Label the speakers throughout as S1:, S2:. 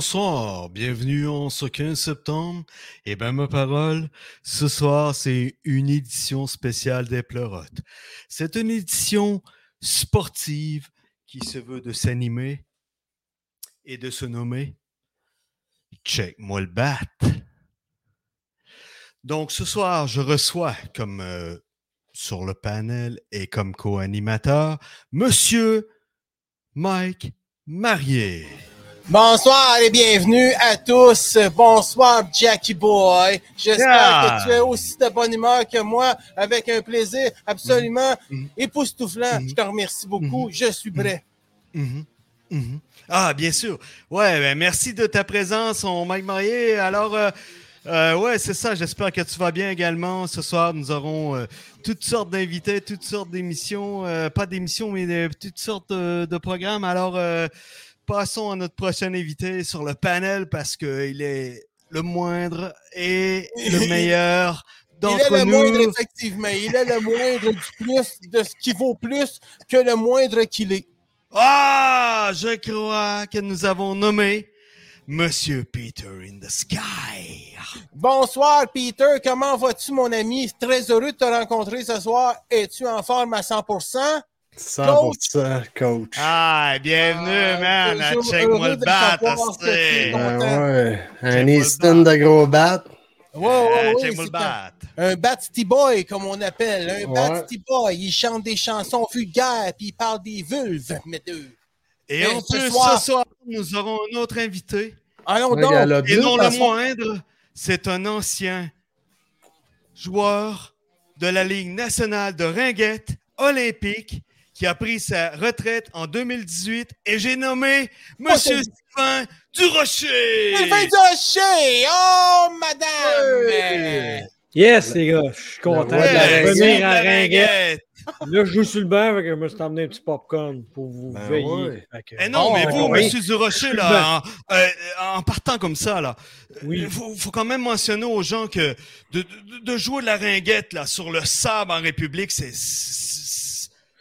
S1: bonsoir. Bienvenue en ce 15 septembre. Et ben ma parole, ce soir, c'est une édition spéciale des Pleurotes. C'est une édition sportive qui se veut de s'animer et de se nommer Check-moi le bat. Donc ce soir, je reçois comme euh, sur le panel et comme co-animateur Monsieur Mike Marié.
S2: Bonsoir et bienvenue à tous. Bonsoir, Jackie Boy. J'espère
S1: Yeah.
S2: que tu es aussi de bonne humeur que moi, avec un plaisir absolument
S1: Mhm.
S2: époustouflant.
S1: Mhm.
S2: Je te remercie beaucoup. Je suis prêt.
S1: Ah, bien sûr. Ouais, ben, merci de ta présence, on Mike Marié. Alors, euh, euh, ouais, c'est ça. J'espère que tu vas bien également. Ce soir, nous aurons euh, toutes sortes d'invités, toutes sortes d'émissions. euh, pas d'émissions, mais de- toutes sortes de, de programmes. Alors, euh, passons à notre prochain invité sur le panel parce qu'il est le moindre et le meilleur
S2: Il est le
S1: nous.
S2: moindre, effectivement. Il est le moindre du plus, de ce qui vaut plus que le moindre qu'il est.
S1: Ah, je crois que nous avons nommé Monsieur Peter in the Sky.
S2: Bonsoir, Peter. Comment vas-tu, mon ami? Très heureux de te rencontrer ce soir. Es-tu en forme à 100%?
S3: 100% coach.
S1: Ah, bienvenue,
S2: Ah,
S1: man. à Check-moi le bat.
S3: Ben ouais, un Easton de gros bat.
S2: Ouais, ouais,
S1: Ah,
S2: ouais,
S1: Check-moi le
S2: c'est
S1: bat.
S2: Un Batsty Boy, comme on appelle. Un
S3: Ouais.
S2: Batsty Boy. Il chante des chansons vulgaires, puis il parle des vulves, mes deux.
S1: Et
S2: Et
S1: en
S2: ce
S1: plus,
S2: soir-
S1: ce soir, nous aurons un autre invité.
S2: Allons donc.
S1: Et non le moindre, c'est un ancien joueur de la Ligue nationale de ringuette olympique qui a pris sa retraite en 2018 et j'ai nommé Monsieur Sylvain Durocher.
S2: Il fait du rocher! Oh, madame!
S3: Hey!
S4: Yes, les gars, je suis content
S3: de
S4: revenir à
S1: la
S4: Ringuette. Là, je joue sur le banc, fait que je me suis emmené un petit popcorn pour vous
S3: Ben
S4: veiller.
S3: ouais.
S4: Que-
S1: Eh non,
S2: Oh,
S1: mais vous,
S4: oui.
S1: Monsieur Durocher, là, en, euh, en partant comme ça, là,
S4: Oui.
S1: il faut, faut quand même mentionner aux gens que de, de- de jouer de la ringuette là, sur le sable en République, c'est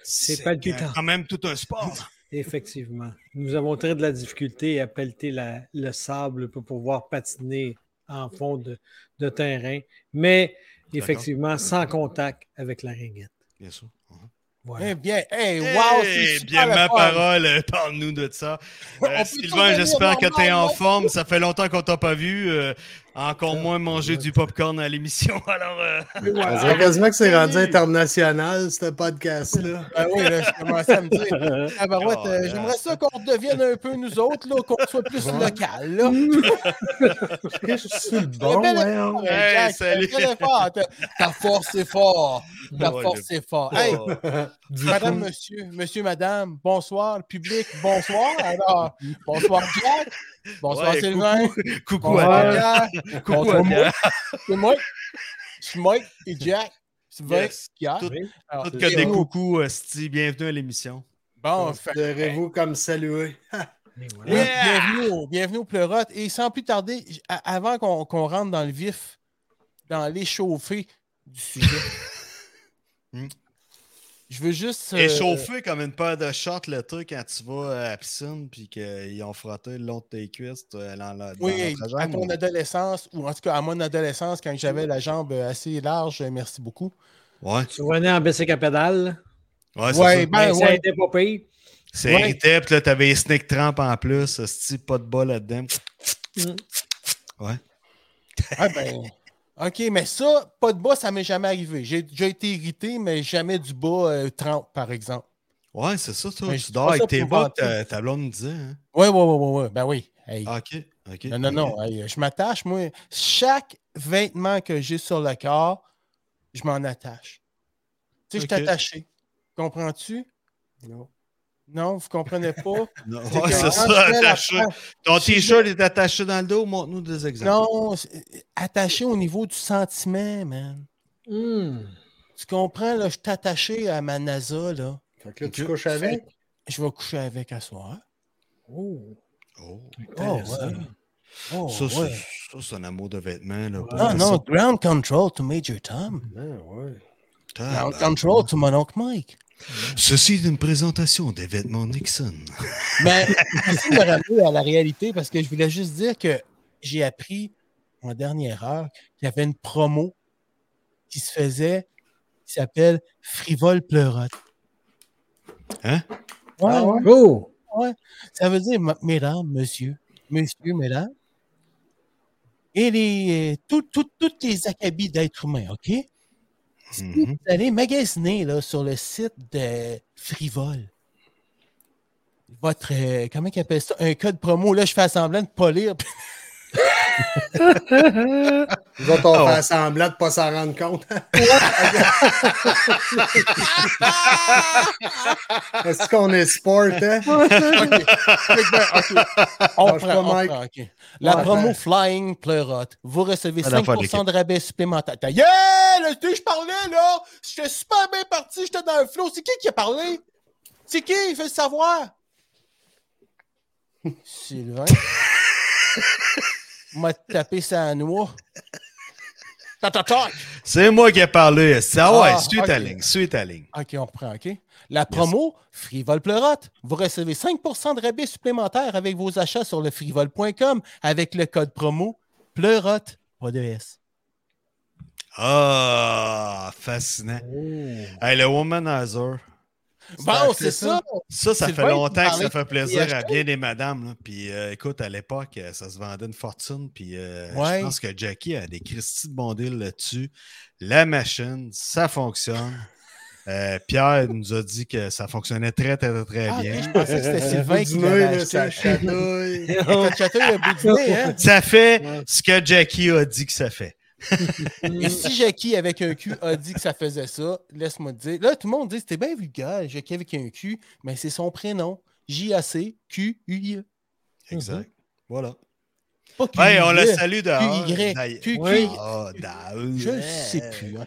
S1: c'est-
S4: C'est palpitant.
S1: quand même tout un sport.
S4: Effectivement. Nous avons très de la difficulté à pelleter la- le sable pour pouvoir patiner en fond de, de terrain, mais effectivement, sans contact avec la ringuette.
S1: Bien sûr.
S2: Eh bien, hey, wow,
S1: Eh
S2: c'est super
S1: bien,
S2: le
S1: ma
S2: fun.
S1: parole, euh, parle-nous de ça. Euh, Sylvain, j'espère que tu es en forme. Ça fait longtemps qu'on t'a pas vu. euh, encore moins manger du popcorn à l'émission. Alors, euh,
S3: quasiment que c'est rendu international, ce podcast-là.
S2: Ah oui, là, je commençais à me dire, ah, ben, ouais,
S1: Oh,
S2: j'aimerais ça qu'on redevienne un peu nous autres, là, qu'on soit plus local, là.
S3: Je suis bon,
S1: Hey.
S2: Ta, force est fort. Ta
S1: Ouais,
S2: force est fort. Hey, madame, monsieur, monsieur, madame, bonsoir, public, bonsoir. Alors, bonsoir, Jack. Bonsoir,
S1: Ouais,
S2: Sylvain.
S1: coucou
S2: Bonsoir,
S1: à
S2: Jack.
S1: Coucou à
S2: moi. C'est Mike. C'est Mike et Jack. Sylvain,
S1: Yes.
S2: Pierre.
S1: Tout-
S2: Alors,
S1: Tout que des coucous, Sti. Bienvenue à l'émission.
S2: Bon, fait-
S3: Considérez-vous comme salué.
S4: Voilà.
S1: Yeah!
S2: bienvenue, au, bienvenue au Pleurote. Et sans plus tarder, avant qu'on qu'on rentre dans le vif, dans l'échauffé du sujet,
S1: Hmm.
S2: Je veux juste. euh,
S1: Échauffé comme une paire de shorts l'été quand tu vas à la piscine puis qu'ils ont frotté le long de tes cuisses euh, dans, la- dans
S2: Oui,
S1: notre
S2: à ton adolescence, ou en tout cas à mon adolescence, quand j'avais la jambe assez large, euh, merci beaucoup.
S1: Ouais,
S4: Tu revenais en bicycle à pédale?
S1: ouais, c'est
S2: Ouais,
S1: ça.
S2: ben,
S4: Ben, ça
S2: ouais.
S4: était pas pire.
S1: C'est
S2: ouais.
S1: puis là, t'avais les snake tramp en plus, sti, pas de bas là-dedans.
S4: Mm.
S2: Ah ben, OK, mais ça, pas de bas, ça m'est jamais arrivé. J'ai déjà été irrité, mais jamais du bas euh, 30, par exemple.
S1: Ouais, c'est ça, toi. Tu dors avec tes bas, ta, ta blonde me disait. Hein?
S2: Oui, oui, oui, oui, oui. Ben oui. Hey.
S1: Ah, ok, ok.
S2: Non, non, non. hey, je m'attache, moi. Chaque vêtement que j'ai sur le corps, je m'en attache. Tu sais, je suis attaché. Comprends-tu?
S3: Non.
S2: Non, vous comprenez pas?
S1: Non,
S2: C'est
S1: ça,
S2: la
S1: attaché. Ton t-shirt est attaché dans le dos, montre-nous des exemples.
S2: Non, attaché au niveau du sentiment, man.
S4: Hmm.
S2: Tu comprends, là, je suis attaché à ma NASA, là.
S3: Fait que là, tu couches avec?
S2: Je vais coucher avec à soir.
S4: Oh,
S1: Oh.
S2: Oh, ouais. Oh,
S1: Ça, c'est-
S2: ouais.
S1: ça, c'est un amour de vêtements. Là,
S2: Ah non, ground control to Major Tom.
S3: Ah, ouais.
S2: Ground control to mon oncle Mike.
S1: Ceci est une présentation des vêtements Nixon.
S2: Mais merci de me ramener à la réalité parce que je voulais juste dire que j'ai appris en dernière heure qu'il y avait une promo qui se faisait qui s'appelle Frivole Pleurote.
S1: Hein?
S2: Ouais,
S3: Ah
S2: ouais?
S4: Oh!
S2: Ça veut dire, mesdames, monsieur, monsieur, mesdames, et les, tout- tout- toutes les acabits d'êtres humains, OK? Si vous allez magasiner là, sur le site de Frivole, votre, euh, comment ils appellent ça? Un code promo, là, je fais semblant de pas lire.
S3: Nous autres, on
S1: ouais.
S3: fait semblant de ne pas s'en rendre compte. Est-ce qu'on est sport, hein?
S2: OK. On prend, on. La
S3: Ouais,
S2: promo
S3: ouais.
S2: Flying Pleurote. Vous recevez
S1: Ah, d'affaires
S2: 5% de rabais supplémentaire. Ta gueule! Tu sais, je parlais, là! J'étais super bien parti, j'étais dans le flow. C'est qui qui a parlé? C'est qui? Il fait le savoir. Sylvain. M'a tapé sa noix.
S1: C'est moi qui ai parlé. Ah ouais,
S2: Ah,
S1: suis ta
S2: ok.
S1: ligne, suis ta ligne.
S2: OK, on reprend, OK? La promo Frivole Pleurote. Vous recevez 5% de rabais supplémentaire avec vos achats sur le frivole.com avec le code promo Pleurote. Pas de S.
S1: Ah, fascinant. Hey, le womanizer.
S2: Bon, c'est ça.
S1: Ça, ça fait longtemps que ça fait plaisir à bien des madames. là. Puis euh, écoute, à l'époque, euh, ça se vendait une fortune. Puis euh,
S2: Ouais.
S1: je pense que Jackie a des Christy de bon deal là-dessus. La machine, ça fonctionne. Euh, Pierre nous a dit que ça fonctionnait très, très, très
S2: Ah,
S1: bien.
S2: je pensais que c'était Sylvain qui l'avait
S3: ça chatouille.
S2: Quand Chatouille a bout du nez, hein?
S1: Ça fait ce que Jackie a dit que ça fait.
S2: Et si Jackie avec un cul a dit que ça faisait ça, laisse-moi te dire. Là, tout le monde dit c'était bien vulgaire, Jackie avec un cul, mais c'est son prénom. J-A-C-Q-U-I-E.
S1: Exact. Voilà.
S2: Pas Q-U-I-E.
S1: Hey, on le salue dehors.
S2: Q-Y.
S1: Ah.
S2: Je ne sais plus.
S1: le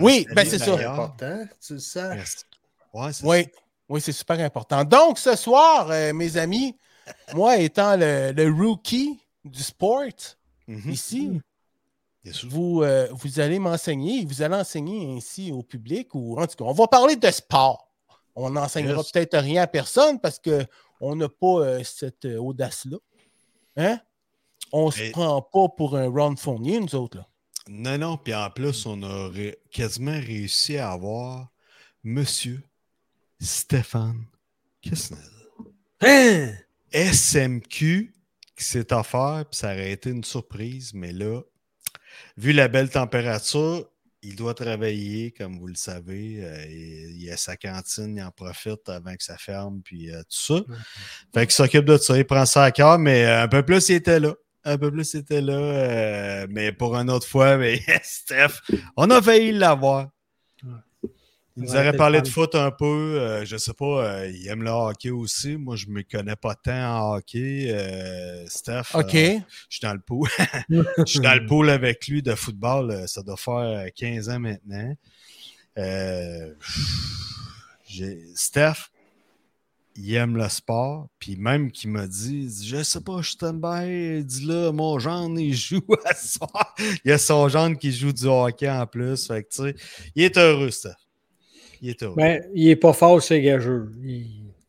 S2: Oui, ben, c'est ça.
S3: C'est important, tu le sais.
S1: Ouais, c'est
S2: Oui, oui, c'est super important. Donc, ce soir, euh, mes amis, moi étant le, le rookie du sport.
S1: Mhm.
S2: ici,
S1: sûr.
S2: Vous, euh, vous allez m'enseigner, vous allez enseigner ainsi au public, ou en tout cas, on va parler de sport. On n'enseignera
S1: Yes.
S2: peut-être rien à personne parce qu'on n'a pas euh, cette euh, audace-là. Hein? On ne se prend pas pour un Ron Fournier, nous autres. Là.
S1: Non, non, puis en plus, on a ré- quasiment réussi à avoir Monsieur Stéphane Kissnell.
S4: Hein?
S1: SMQ qui s'est offert, puis ça aurait été une surprise, mais là, vu la belle température, il doit travailler, comme vous le savez. euh, il, il a sa cantine, il en profite avant que ça ferme, puis euh, tout ça. Fait qu'il s'occupe de ça, il prend ça à cœur, mais euh, un peu plus, il était là. Un peu plus, il était là. euh, mais pour une autre fois, mais Steph, on a failli l'avoir. Il nous aurait parlé de foot un peu. euh, je sais pas, euh, il aime le hockey aussi. Moi, je me connais pas tant en hockey. euh, Steph,
S2: OK.
S1: euh, je suis dans le pool. Je suis dans le pool avec lui de football. Ça doit faire 15 ans maintenant. Steph, il aime le sport. Puis même qu'il m'a dit, je sais pas, je t'aime bien. Il dit là, mon gendre, il joue à soir. Il y a son gendre qui joue du hockey en plus. Fait que, il est heureux, Steph. Il est.
S4: Ben, il n'est pas fort, c'est gageux. Il,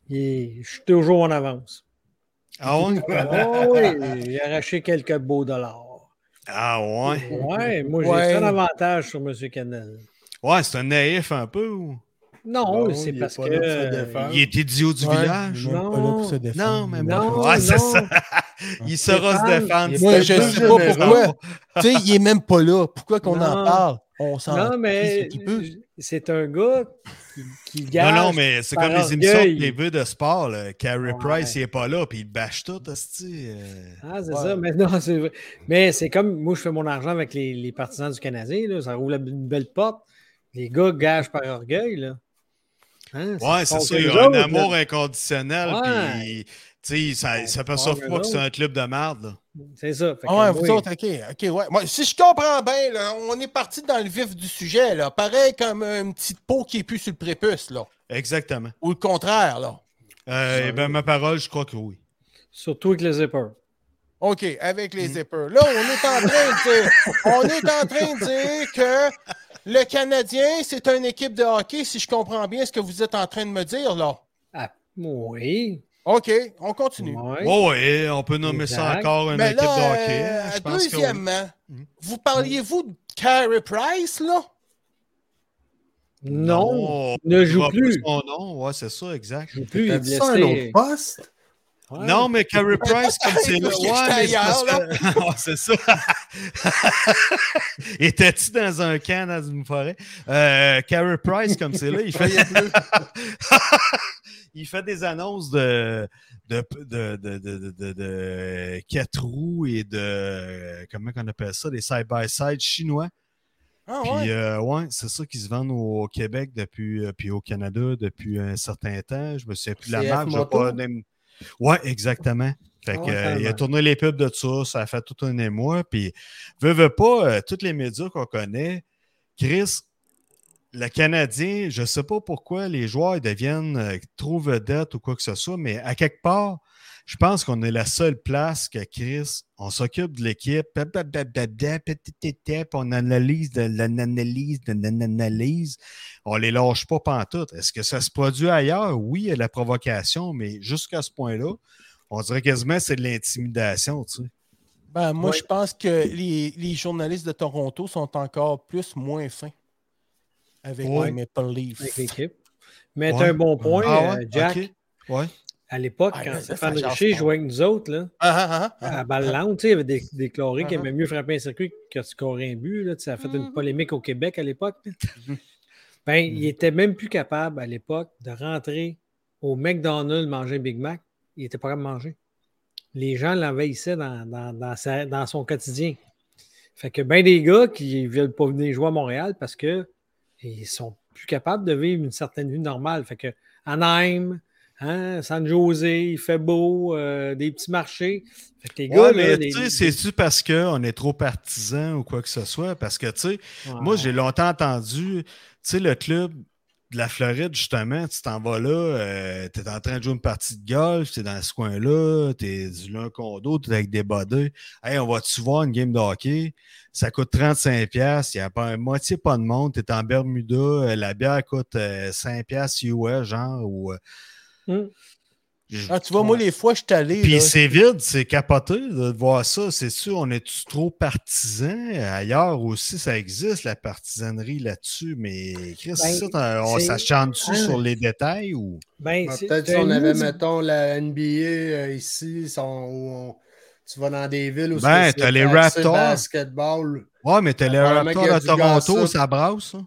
S4: il est- je suis toujours en avance.
S1: ah ouais?
S4: Oh, oui, il a arraché quelques beaux dollars.
S1: Ah ouais?
S4: Ouais, moi j'ai
S2: Ouais.
S4: un avantage sur M. Canel.
S1: Ouais, c'est un naïf un peu. ou?
S4: Non,
S3: Non,
S4: c'est
S3: est
S4: parce que.
S3: défendre.
S1: Il est idiot du
S2: Ouais,
S1: village?
S2: il est même pas là pour se défendre.
S1: Non, mais
S4: Non,
S1: bon. Ouais, c'est
S4: non.
S1: ça. Il saura se défendre.
S4: est
S2: Moi, je
S3: plus
S2: sais pas pourquoi. tu sais, il est même pas là. Pourquoi qu'on en
S4: Non.
S2: parle? On s'en
S4: Non, mais c'est un gars qui, qui
S1: Non, non, mais c'est comme les émissions de TV de sport. Là. Carey
S4: Ouais.
S1: Price, il n'est pas là, puis il bâche tout, hostie, euh.
S4: Ah, c'est
S2: Ouais.
S4: ça. Mais non, c'est vrai. Mais c'est comme moi, je fais mon argent avec les, les partisans du Canadien. Là, ça roule une belle porte. Les gars gagent par orgueil. Là. Hein,
S1: Ouais, c'est ça. Il y a un amour
S4: là.
S1: inconditionnel,
S4: Ouais.
S1: puis sais, ça-
S4: ouais,
S1: pas que c'est un club de merde.
S4: C'est ça. Fait
S2: Ah
S4: oui.
S2: vous autres, OK, OK, ouais. Moi, si je comprends bien, là, on est parti dans le vif du sujet, là. Pareil comme une petite peau qui est plus sur le prépuce, là.
S1: Exactement.
S2: Ou le contraire, là.
S1: Euh, eh ben, ma parole, je crois que oui.
S4: Surtout avec les zippers.
S2: OK, avec les
S1: Mm.
S2: zippers. Là, on est en train de dire, on est en train de dire que le Canadien, c'est une équipe de hockey, si je comprends bien ce que vous êtes en train de me dire, là.
S4: Ah, oui.
S2: OK, on continue.
S4: Ouais.
S1: Oh, ouais, on peut nommer ça encore une
S2: Mais
S1: équipe
S2: là,
S1: de hockey.
S2: euh,
S1: Je pense que oui.
S2: deuxièmement,
S1: Mhm.
S2: vous parliez-vous de Carey Price, là?
S4: Non,
S1: il
S4: ne joue plus.
S1: Son nom, ouais, c'est ça, exact.
S4: il joue plus. Il est
S3: un autre poste?
S4: Ouais.
S1: Non, mais Carey Price, comme c'est là. Ouais, c'est ça. Étais-tu dans un camp dans une forêt? Euh, Carey Price, comme c'est là, il fait. Il fait des annonces de. De, de, de, de, quatre roues et de. Comment on appelle ça? Des side-by-side chinois.
S2: Ah
S1: Puis,
S2: ouais.
S1: euh, ouais, c'est ça qui se vendent au Québec depuis, euh, puis au Canada depuis un certain temps. Je me souviens plus de la marque. je pas Ouais, exactement. Fait
S4: Ah
S1: que, euh, il a tourné les pubs de ça, ça a fait tout un émoi. Puis, veut, veut pas, euh, tous les médias qu'on connaît, Chris, le Canadien, je ne sais pas pourquoi les joueurs deviennent euh, trop vedettes ou quoi que ce soit, mais à quelque part, je pense qu'on est la seule place que Chris, on s'occupe de l'équipe, on analyse, de l'analyse, de l'analyse, on les lâche pas pantoute. Est-ce que ça se produit ailleurs? Oui, il y a la provocation, mais jusqu'à ce point-là, on dirait quasiment que c'est de l'intimidation.
S2: Ben, moi, je pense que les journalistes de Toronto sont encore plus moins fins avec
S1: Ouais.
S2: les Maple Leafs.
S4: avec l'équipe. Mais
S1: Ouais.
S4: tu as un bon point,
S1: Ah
S4: euh,
S1: ouais?
S4: Jack. À l'époque,
S2: Ah,
S4: quand Stéphane Richer jouait avec nous autres, là,
S2: Ah, ah,
S4: à balle lente, tu sais, il y avait des, déclaré qu'il aimait mieux frapper un circuit que scorer un but. Là, ça a fait une polémique au Québec à l'époque. là. ben, il était même plus capable à l'époque de rentrer au McDonald's manger un Big Mac. Il n'était pas capable de manger. Les gens l'envahissaient dans, dans, dans, sa- dans son quotidien. Fait que ben des gars qui ne veulent pas venir jouer à Montréal parce que ils sont plus capables de vivre une certaine vie normale. Fait que Anaheim, hein, San José, il fait beau, euh, des petits marchés. Fait que les
S1: Ouais, mais
S4: les-
S1: tu sais, c'est-tu parce qu'on est trop partisans ou quoi que ce soit? Parce que, tu sais,
S4: Ouais.
S1: moi, j'ai longtemps entendu, tu sais, le club de la Floride, justement, tu t'en vas là, tu es en train de jouer une partie de golf, tu es dans ce coin-là, tu es du l'un l'autre, tu es avec des bodés. Hey, on va-tu voir une game de hockey? Ça coûte 35$, il n'y a pas moitié pas de monde, tu es en Bermuda, euh, la bière coûte euh, 5$ US, genre, ou. euh,
S4: Hmm.
S2: Ah, tu vois, moi, les fois, je suis allé.
S1: puis c'est vide, c'est capoté de voir ça. C'est sûr, on est trop partisans? Ailleurs aussi, ça existe, la partisanerie là-dessus. Mais Chris,
S4: Ben,
S1: ça, on s'achante-tu
S4: Hein?
S1: sur les détails ou?
S4: Ben,
S3: Ben, Peut-être si on avait, mettons, la NBA euh, ici, où on- tu vas dans des villes où
S1: Ben,
S3: c'est
S1: t'as les Raptors.
S3: basketball.
S1: Ouais, mais t'as les Raptors de Toronto, ça brasse, ça.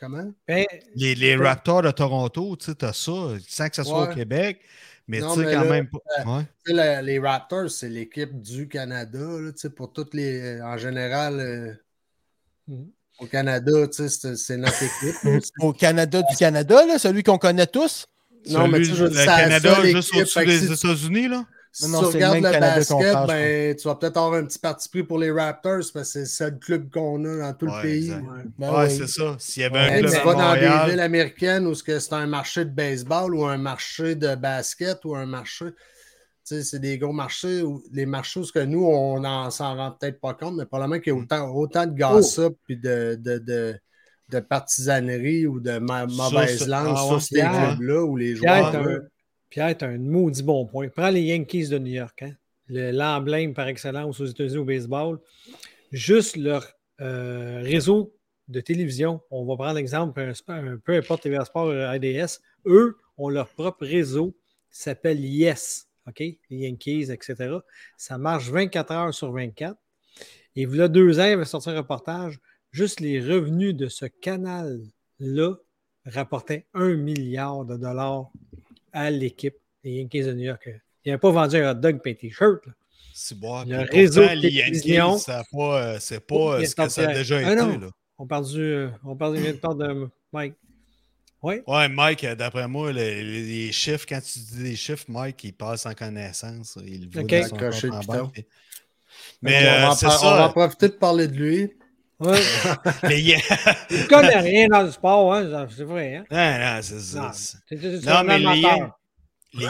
S3: Comment?
S4: Ben,
S1: Les, les
S4: Ouais.
S1: Raptors de Toronto, tu sais, t'as ça, sans que ce soit au. Québec. Mais tu sais, quand
S3: là,
S1: même pas. Ouais.
S3: Sais, la- les Raptors, c'est l'équipe du Canada. là, tu sais, pour toutes les. En général, euh,
S4: Mhm.
S3: au Canada, tu sais, c'est c'est notre équipe.
S2: Au Canada du Canada, là, celui qu'on connaît tous?
S3: Non, mais tu sais, je veux
S1: le
S3: dire, la
S1: Canada juste au-dessus des
S3: si-
S1: États-Unis, là?
S3: Si
S2: Non,
S3: tu
S2: le
S3: regardes le basket,
S2: parle,
S3: ben, tu vas peut-être avoir un petit parti pris pour les Raptors parce que c'est le seul club qu'on a dans tout
S1: Ouais,
S3: le pays. Ouais.
S2: Ben
S1: ouais,
S2: oui.
S1: c'est ça. S'il y avait
S2: Ouais,
S1: un
S3: Hey,
S1: club
S3: tu vas dans des villes américaines où c'est un marché de baseball ou un marché de basket ou un marché. Tu sais, c'est des gros marchés, où, les marchés où ce que nous, on n'en s'en rend peut-être pas compte, mais probablement qu'il y a
S1: Mm.
S3: autant, autant de gossip puis de, de, de, de partisanerie ou de ma- mauvaise langue
S1: Ah
S3: sur ces clubs-là où les joueurs.
S4: Pierre, t'as un maudit bon point. Prends les Yankees de New York, hein? Le- l'emblème par excellence aux États-Unis au baseball. Juste leur euh, réseau de télévision, on va prendre l'exemple, un, peu importe TVA Sport, euh, ADS, eux ont leur propre réseau qui s'appelle Yes, OK? Les Yankees, etc. Ça marche 24 heures sur 24. Et voilà deux ans, il va sortir un reportage. Juste les revenus de ce canal-là rapportaient un milliard de dollars à l'équipe des Yankees de New York. Ils n'avaient pas vendu un hot dog et un t-shirt. là.
S1: C'est bon.
S4: Le réseau
S1: pourtant,
S4: de télévision.
S1: Pas, euh, c'est pas
S4: Oh,
S1: euh,
S4: il a
S1: ce que ça a déjà
S4: Ah
S1: été.
S4: non.
S1: Là.
S4: On parle du, euh, on parle de Mike. Oui.
S1: Ouais, Mike, d'après moi, les, les chiffres, quand tu dis des chiffres, Mike, il passe en connaissance. Il dans son en
S3: le
S1: banque.
S3: piton.
S1: Mais
S3: on, va
S1: euh, c'est
S3: on va en profiter de parler de lui.
S4: Ouais. Il connaît rien dans le sport, hein, c'est vrai. Hein?
S1: non, non, c'est ça.
S4: Non.
S1: mais les,
S4: amateur.
S1: Yan-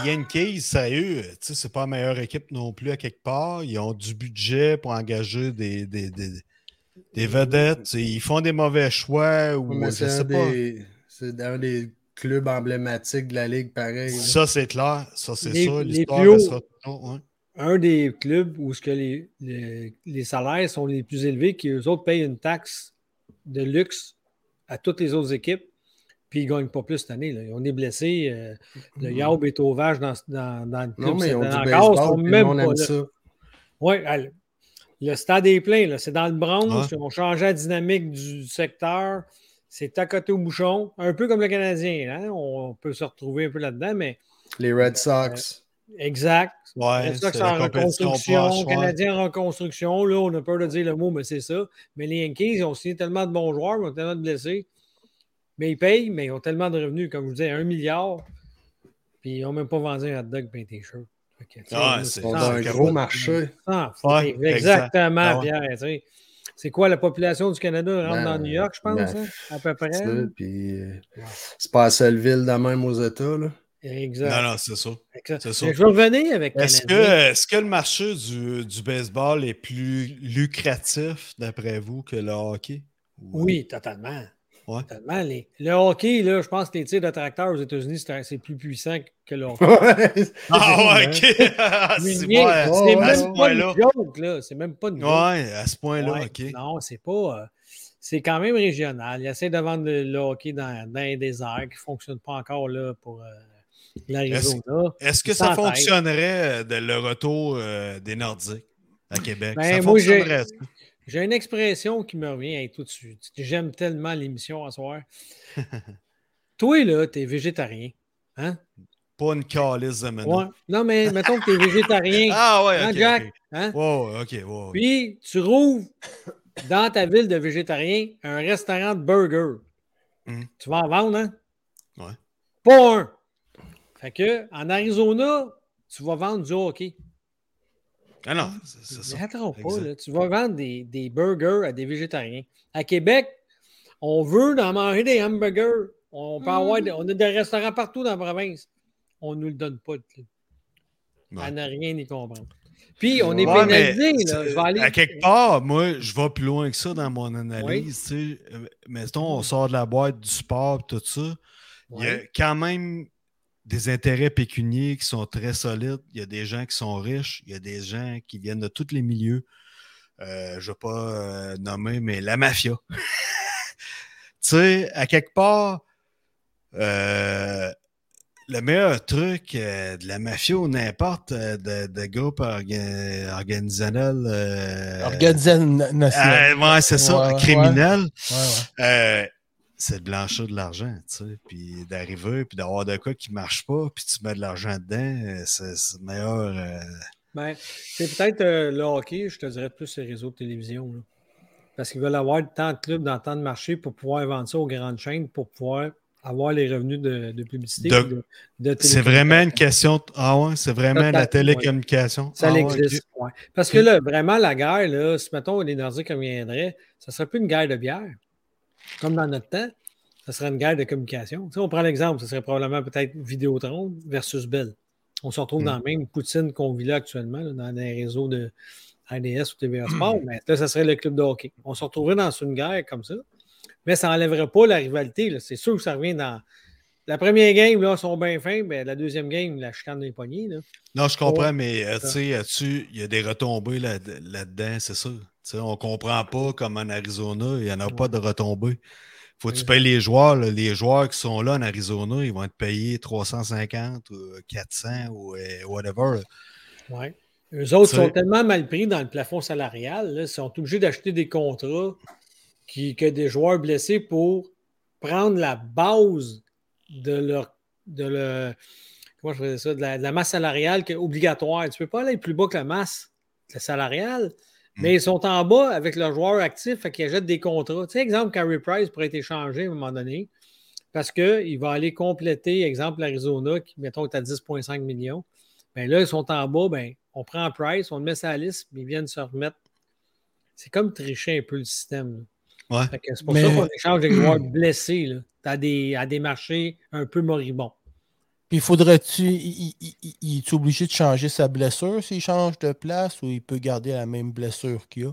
S1: les Yankees, sérieux, tu sais, c'est pas la meilleure équipe non plus à quelque part. Ils ont du budget pour engager des, des, des, des vedettes, ils font des mauvais choix ou
S3: Mais
S1: je sais pas.
S3: des- c'est un des clubs emblématiques de la Ligue, pareil.
S1: Ça, c'est clair. Ça, c'est
S4: Les-
S1: ça. L'histoire restera toujours, ouais.
S4: Un des clubs où ce que les, les, les salaires sont les plus élevés, qui eux autres payent une taxe de luxe à toutes les autres équipes, puis ils ne gagnent pas plus cette année. Là. Ont des blessés. euh, le Yaub est au vache dans, dans, dans le club.
S3: Non, mais
S4: encore, ils
S3: baseball,
S4: même pas
S3: aime ça.
S4: Ouais, allez. le stade est plein. C'est dans le. Ils ont changé la dynamique du secteur. C'est à côté au bouchon. Un peu comme le Canadien. hein. On peut se retrouver un peu là-dedans, mais
S3: Les Red Sox.
S4: Exact.
S1: Ouais,
S4: C'est ça que
S1: c'est
S4: en reconstruction.
S1: proche, ouais.
S4: Canadien en reconstruction. Là, on a peur de dire le mot, mais c'est ça. Mais les Yankees, ils ont signé tellement de bons joueurs, ils ont tellement de blessés. Mais ils payent, mais ils ont tellement de revenus. Comme je vous disais, un milliard. Puis ils n'ont même pas vendu un hot dog et un t-shirt.
S1: Ah,
S4: on
S1: c'est-
S3: un gros marché.
S1: Ouais,
S4: Exactement,
S1: exact. Ah.
S4: Pierre. C'est quoi la population du Canada rentre
S3: Ben,
S4: dans New York, je pense,
S3: ben,
S4: hein, à peu près?
S3: Euh, c'est pas la seule ville de même aux États. Là.
S4: Exact.
S1: Non, non, c'est ça.
S4: exact. Je vais revenir avec
S1: Est-ce que, est-ce que le marché du, du baseball est plus lucratif, d'après vous, que le hockey? Ou-
S4: Oui, totalement.
S1: Ouais.
S4: Totalement. Les- Le hockey, là, je pense que les tirs de tracteur aux États-Unis, c'est plus puissant que le hockey.
S1: Ah ouais, ok. Ah, c'est bon,
S4: même pas une joke, là. C'est même pas une joke.
S1: Ouais, à ce point-là,
S4: Ouais.
S1: ok.
S4: Non, c'est pas. euh, c'est quand même régional. Ils essaient de vendre le, le hockey dans, dans les déserts qui ne fonctionne pas encore là, pour euh, l'Arizona.
S1: Est-ce que ça fonctionnerait euh, de le retour euh, des Nordiques à Québec?
S4: Ben,
S1: ça
S4: moi,
S1: fonctionnerait.
S4: J'ai une expression qui me revient hey, tout de suite. J'aime tellement l'émission à soir. Toi, là, t'es végétarien. Hein?
S1: Pas une calice de.
S4: Ouais. Non, mais mettons que t'es végétarien.
S1: Ah ouais,
S4: hein. Jack? Hein?
S1: Ouais, ouais.
S4: Puis, tu rouvres dans ta ville de végétarien un restaurant de burgers.
S1: Mhm.
S4: Tu vas en vendre, hein?
S1: Ouais.
S4: Pas un. Fait que, en Arizona, tu vas vendre du hockey.
S1: Ah non, c'est c'est ça.
S4: Pas, là. Tu vas vendre des, des burgers à des végétariens. À Québec, on veut en manger des hamburgers. On peut avoir des- on a des restaurants partout dans la province. On ne nous le donne pas.
S1: Ouais.
S4: À ne rien y comprendre. Puis, on est
S1: Ouais,
S4: pénalisé. là.
S1: c'est-
S4: Je vais aller...
S1: À quelque part, moi, je vais plus loin que ça dans mon analyse. sais. Euh, Mettons, on sort de la boîte du sport et tout ça. Il y a quand même des intérêts pécuniers qui sont très solides. Il y a des gens qui sont riches. Il y a des gens qui viennent de tous les milieux. Euh, je ne vais pas euh, nommer, mais la mafia. tu sais, à quelque part, euh, le meilleur truc euh, de la mafia ou n'importe euh, de, de groupe orga- organisationnel. euh,
S2: Organisation.
S1: euh, ouais, c'est ça,
S2: ouais,
S1: criminel.
S2: Ouais, ouais.
S1: C'est de blanchir de l'argent, tu sais, puis d'arriver, puis d'avoir de quoi qui marche pas, puis tu mets de l'argent dedans, euh, c'est c'est meilleur. euh,
S4: Ben, c'est peut-être euh, le hockey, je te dirais plus les réseaux de télévision. là. Parce qu'ils veulent avoir tant de clubs dans tant de marchés pour pouvoir vendre ça aux grandes chaînes, pour pouvoir avoir les revenus de, de publicité.
S1: De-
S4: puis de, de
S1: C'est vraiment une question. de- Ah ouais, c'est vraiment la télécommunication.
S4: Ça
S1: Ah ouais,
S4: existe. ouais. Parce que là, vraiment, la guerre, là, si mettons les Nordiques reviendraient, ça serait plus une guerre de bière. Comme dans notre temps, ça serait une guerre de communication. Sais, on prend l'exemple, ce serait probablement peut-être Vidéotron versus Bell. On se retrouve
S1: Mm.
S4: dans la même poutine qu'on vit là actuellement, là, dans les réseaux de RDS ou TVA Sport, mais là, ça serait le club de hockey. On se retrouverait dans une guerre comme ça, mais ça n'enlèverait pas la rivalité. C'est sûr que ça revient dans. La première game, là, ils sont bien fins, mais la deuxième game, la chicane des poignets. Là.
S1: Non, je comprends, mais euh, tu sais, là-dessus, il y a des retombées là- là-dedans, c'est ça. On comprend pas comme en Arizona, il n'y en a pas de retombées. Faut que tu payes les joueurs. là. Les joueurs qui sont là en Arizona, ils vont être payés 350 ou 400 ou euh, whatever.
S4: Ouais. Eux autres sont tellement mal pris dans le plafond salarial, là, ils sont obligés d'acheter des contrats qui, que des joueurs blessés pour prendre la base de leur de le, comment je faisais ça, de la, de la masse salariale qui est obligatoire. Tu ne peux pas aller plus bas que la masse salariale, mais ils sont en bas avec leurs joueurs actifs, fait qu'ils achètent des contrats. Tu sais, exemple, Carey Price pourrait être échangé à un moment donné parce qu'il va aller compléter, exemple, l'Arizona, qui, mettons, est à 10,5 millions. Bien là, ils sont en bas, ben, on prend Price, on le met sur la liste, mais ils viennent se remettre. C'est comme tricher un peu le système. là.
S1: Ouais.
S4: C'est pour
S2: Mais-
S4: ça qu'on échange des joueurs blessés là, à, des, à des marchés un peu moribonds.
S2: Puis faudrait-tu. Il, il- il- il est obligé de changer sa blessure s'il change de place ou il peut garder la même blessure qu'il a?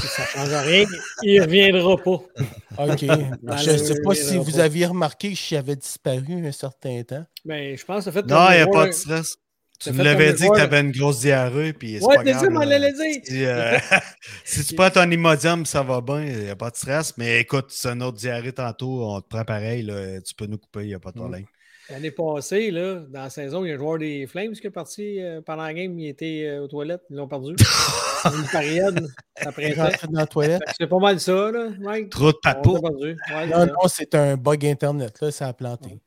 S4: Ça ne change rien. Il ne reviendra pas.
S2: OK. je ne sais pas si vous aviez remarqué que j'avais disparu un certain temps.
S4: Ben, je pense que ça fait.
S1: Non, il n'y a pas de stress. Tu me l'avais dit que tu avais une grosse diarrhée. Puis
S4: ouais, c'est ça, m'en l'avais dit.
S1: Si, euh, si, tu prends ton imodium, ça va bien, il n'y a pas de stress. Mais écoute, c'est une autre diarrhée tantôt, on te prend pareil, là, tu peux nous couper, il n'y a pas de problème.
S4: L'année passée, là, dans la saison, il y a un joueur des Flames qui est parti euh, pendant la game, il était euh, aux toilettes, ils l'ont perdu. une période après ça.
S2: dans la toilette.
S4: C'est pas mal ça, là, Mike.
S1: Trop de papo.
S2: Ouais, non, non, c'est un bug Internet, là, ça a planté.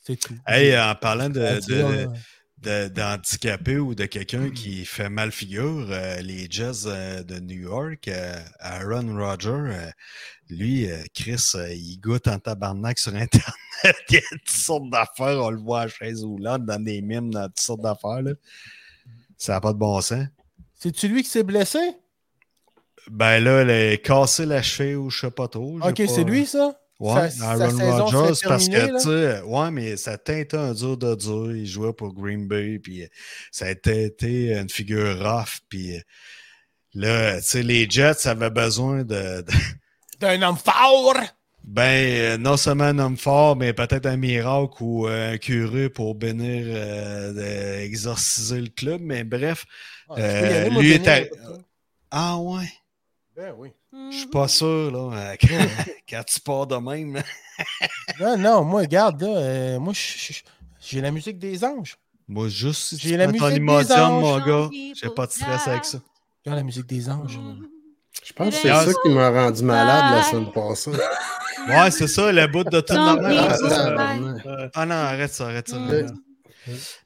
S2: C'est tout.
S1: Hey, en parlant de, de, d'handicapé ou de quelqu'un mm. qui fait mal figure, euh, les Jazz euh, de New York, euh, Aaron Rodgers, lui, Chris, il goûte en tabarnak sur Internet. il y a toutes sortes d'affaires. On le voit à chaise là, dans des mimes, dans toutes sortes d'affaires. Ça n'a pas de bon sens.
S2: C'est-tu lui qui s'est blessé?
S1: Ben là, il a cassé la cheville ou je sais pas trop.
S2: Ok, c'est lui, ça?
S1: Ouais, Aaron Rodgers, parce que, tu sais, ouais, mais ça a été un dur de dur. Il jouait pour Green Bay, puis ça a été une figure rough, puis là, tu sais, les Jets avaient besoin de.
S2: D'un homme fort!
S1: Ben, non seulement un homme fort, mais peut-être un miracle ou un curé pour bénir, euh, exorciser le club, mais bref. Ah, euh, lui était. Ah ouais.
S2: Ben oui.
S1: Je suis pas sûr, là, euh, quand, tu pars de même.
S2: non, non, moi, regarde, là, euh, moi, j'ai la musique des anges.
S1: Moi, juste si j'ai la musique ton imodium, mon gars, j'ai pas de stress avec ça.
S2: J'ai la musique des anges.
S3: Je pense que c'est ça qui m'a rendu malade la semaine passée.
S1: Ouais, c'est ça, le bout de tout le Ah non, arrête ça, arrête ça.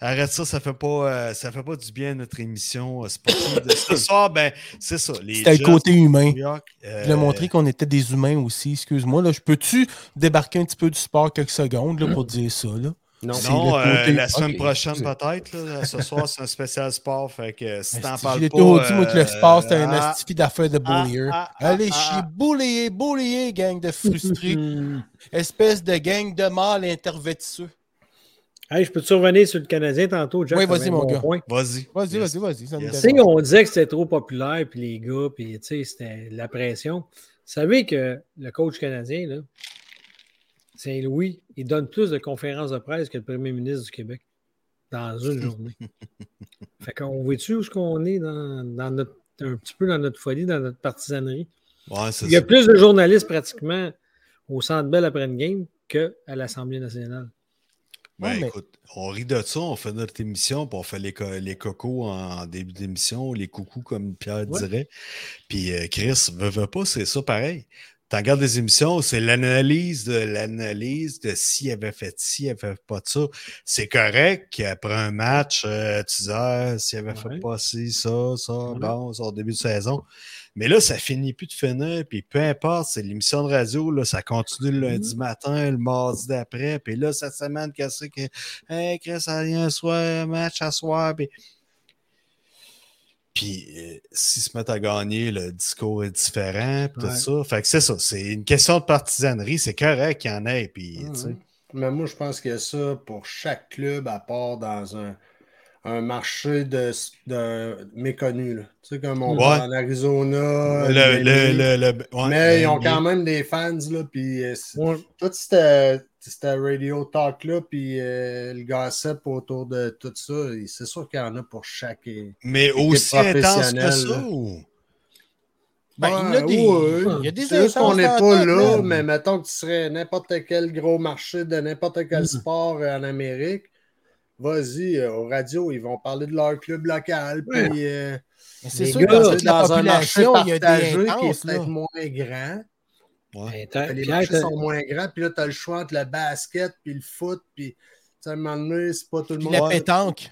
S1: Arrête ça, ça fait pas, euh, ça fait pas du bien à notre émission euh, sportive de ce soir. Ben, c'est ça.
S2: C'était le côté humain. Je voulais montrer qu'on était des humains aussi. Excuse-moi. Là, je peux-tu débarquer un petit peu du sport quelques secondes là, pour dire ça? Là?
S1: Non, non euh, la semaine prochaine peut-être. Ce soir, c'est un spécial sport. Fait que si t'en parles pas... J'ai
S2: toujours dit, moi, que le sport, c'est un astifi d'affaires de ah, bullier. Ah, ah, Allez chier, boulier, boulier, gang de frustrés. Espèce de gang de mâles intervétisseux.
S4: Hey, je peux te revenir sur le Canadien tantôt, Jack?
S2: Oui, vas-y, mon gars.
S1: Vas-y.
S2: Vas-y, vas-y, vas-y. Tu
S4: sais, on disait que c'était trop populaire, puis les gars, puis tu sais, c'était la pression. Vous savez que le coach canadien, là, Saint-Louis, il donne plus de conférences de presse que le premier ministre du Québec dans une journée. fait qu'on voit-tu où est-ce qu'on est dans, dans, notre, un petit peu dans notre folie, dans notre partisanerie?
S1: Ouais,
S4: il y a plus de journalistes pratiquement au Centre Bell après une game qu'à l'Assemblée nationale.
S1: Ben, écoute, on rit de ça, on fait notre émission, puis on fait les, les cocos en début d'émission, les coucous, comme Pierre dirait. Puis euh, Chris, veut, veut pas, c'est ça pareil. Tu regardes des émissions, c'est l'analyse de l'analyse de s'il avait fait ci, il avait pas de ça. C'est correct qu'après un match, euh, tu dis ah, s'il avait fait pas ci, ça, ça, bon, c'est au début de saison. Mais là, ça finit plus de finir, puis peu importe, c'est l'émission de radio, là, ça continue le lundi mm-hmm. matin, le mardi d'après, puis là, cette semaine, qu'est-ce que, hey, Chris, ça vient un soir, un match à soir, puis... Puis, euh, s'ils se mettent à gagner, le discours est différent, tout ça. Fait que c'est ça, c'est une question de partisanerie, c'est correct qu'il y en ait, puis, sais.
S3: Mm-hmm. Mais moi, je pense qu'il y a ça pour chaque club, à part dans un un marché de, de méconnu. Là. Tu sais, comme on va en Arizona. mais ils ont quand même des fans. Là, puis, euh, Tout c'était Radio Talk là, puis euh, le gossip autour de tout ça, c'est sûr qu'il y en a pour chaque.
S1: Mais aussi intense que ça
S2: Ben, il, y a des, il y a des C'est
S3: qu'on n'est pas là, mais mettons que tu serais n'importe quel gros marché de n'importe quel mm. sport en Amérique vas-y, euh, au radio, ils vont parler de leur club local. Puis, euh,
S2: c'est sûr que dans un marché
S3: partagé qui est peut-être moins grand. Ouais. Les marchés sont moins grands, puis là, tu as le choix entre le basket puis le foot, puis à un moment donné, c'est pas tout le monde.
S2: La pétanque.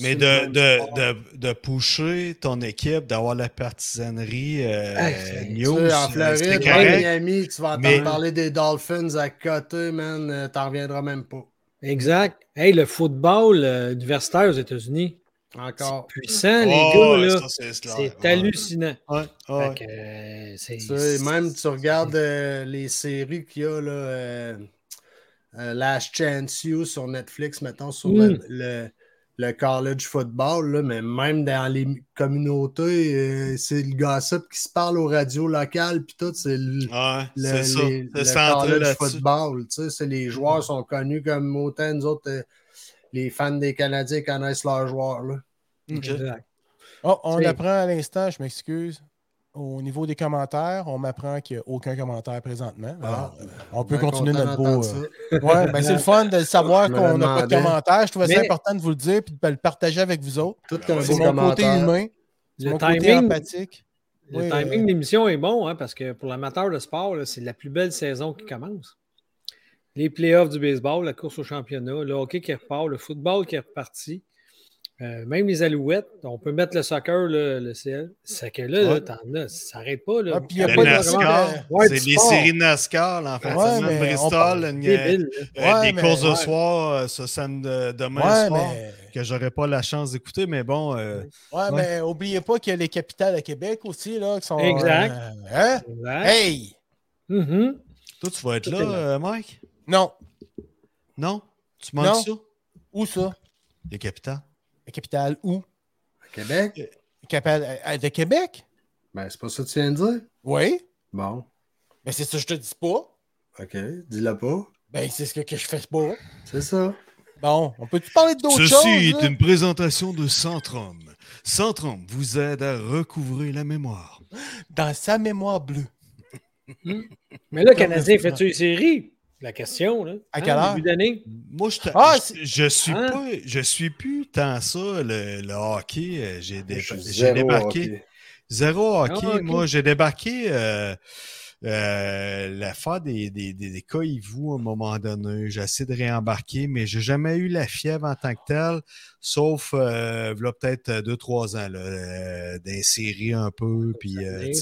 S1: Mais de, de, de, de, pusher ton équipe, d'avoir la partisanerie euh, news.
S3: en Floride, à Miami, tu vas entendre parler des Dolphins à côté, man, t'en reviendras même pas.
S4: Exact. Hey, le football euh, universitaire aux États-Unis.
S3: Encore.
S4: puissant, les gars. Là. C'est hallucinant.
S3: Ouais, euh, même tu regardes euh, les séries qu'il y a, là, Last Chance You sur Netflix, mettons, sur le, le college football, là, mais même dans les communautés, euh, c'est le gossip qui se parle aux radios locales, puis tout, c'est le,
S1: Ouais,
S3: le,
S1: c'est ça.
S3: les- le college football. tu sais, c'est les joueurs sont connus comme autant nous autres, euh, les fans des Canadiens connaissent leurs joueurs. Là.
S4: Exact.
S2: Oh, on
S4: C'est-
S2: apprend à l'instant, je m'excuse. Au niveau des commentaires, on m'apprend qu'il n'y a aucun commentaire présentement. Alors, euh, on peut continuer notre beau. euh, Ouais, ben c'est le fun de savoir qu'on n'a pas de commentaires. Je trouvais ça important de vous le dire et de le partager avec vous autres.
S3: Tout
S2: C'est mon côté humain, c'est
S4: Le
S2: mon côté empathique.
S4: le
S2: Oui,
S4: timing
S2: euh,
S4: de l'émission est bon hein, parce que pour l'amateur de sport, là, c'est la plus belle saison qui commence. Les playoffs du baseball, la course au championnat, le hockey qui repart, le football qui est reparti, euh, même les alouettes. On peut mettre le soccer, le, le CL. C'est que là, là,
S2: Ouais.
S4: t'en as, ça s'arrête pas. Là.
S2: Ah, puis il y a
S1: Le
S2: pas de-
S1: NASCAR,
S4: Ouais,
S1: c'est
S4: du
S1: les séries de NASCAR, là, en fait.
S2: Ouais, mais
S1: Bristol, une-
S4: Débile, là.
S1: euh,
S2: Ouais,
S1: des
S2: mais-
S1: courses de
S4: ouais.
S1: soir euh, ce samedi, euh, demain
S2: Ouais,
S1: soir,
S2: mais,
S1: que j'aurais pas la chance d'écouter, mais bon, euh,
S2: ouais,
S1: Ouais.
S2: mais oubliez pas qu'il y a les capitales à Québec aussi, là, qui sont.
S4: Exact.
S2: euh, hein?
S4: Exact.
S2: Hey!
S4: Mhm.
S1: toi, tu vas être
S4: Tout
S1: là,
S4: là.
S1: euh, Mike?
S2: Non.
S1: Non? Tu manques
S2: Non.
S1: ça?
S2: Où ça?
S1: Les capitales.
S2: La capitale où?
S3: À Québec?
S2: La capitale euh, de Québec?
S3: Ben, c'est pas ça que tu viens de dire?
S2: Oui.
S3: Bon,
S2: Mais c'est ça que je te dis pas.
S3: OK, dis-le pas.
S2: Ben, c'est ce que, que je fais pas.
S3: C'est ça.
S2: Bon, on peut-tu parler d'autres choses?
S1: Ceci est une présentation de Centrum. Centrum vous aide à recouvrir la mémoire.
S2: Dans sa mémoire bleue.
S4: Mais là, le Canadien fait-tu une série? La question, là.
S2: À
S4: Hein,
S2: quelle heure?
S4: début?
S1: Moi, je, te-
S2: Ah,
S1: je- suis
S4: Hein?
S1: pas, je suis plus tant ça, le, le hockey. euh, J'ai
S3: zéro
S1: débarqué.
S3: hockey.
S1: Zéro hockey.
S4: Ah, ok.
S1: Moi, j'ai débarqué euh, euh, l'affaire des, des, des, des cailloux à un moment donné. J'ai essayé de réembarquer, mais j'ai jamais eu la fièvre en tant que telle, sauf euh, peut-être deux, trois ans, euh, des séries un peu, puis euh,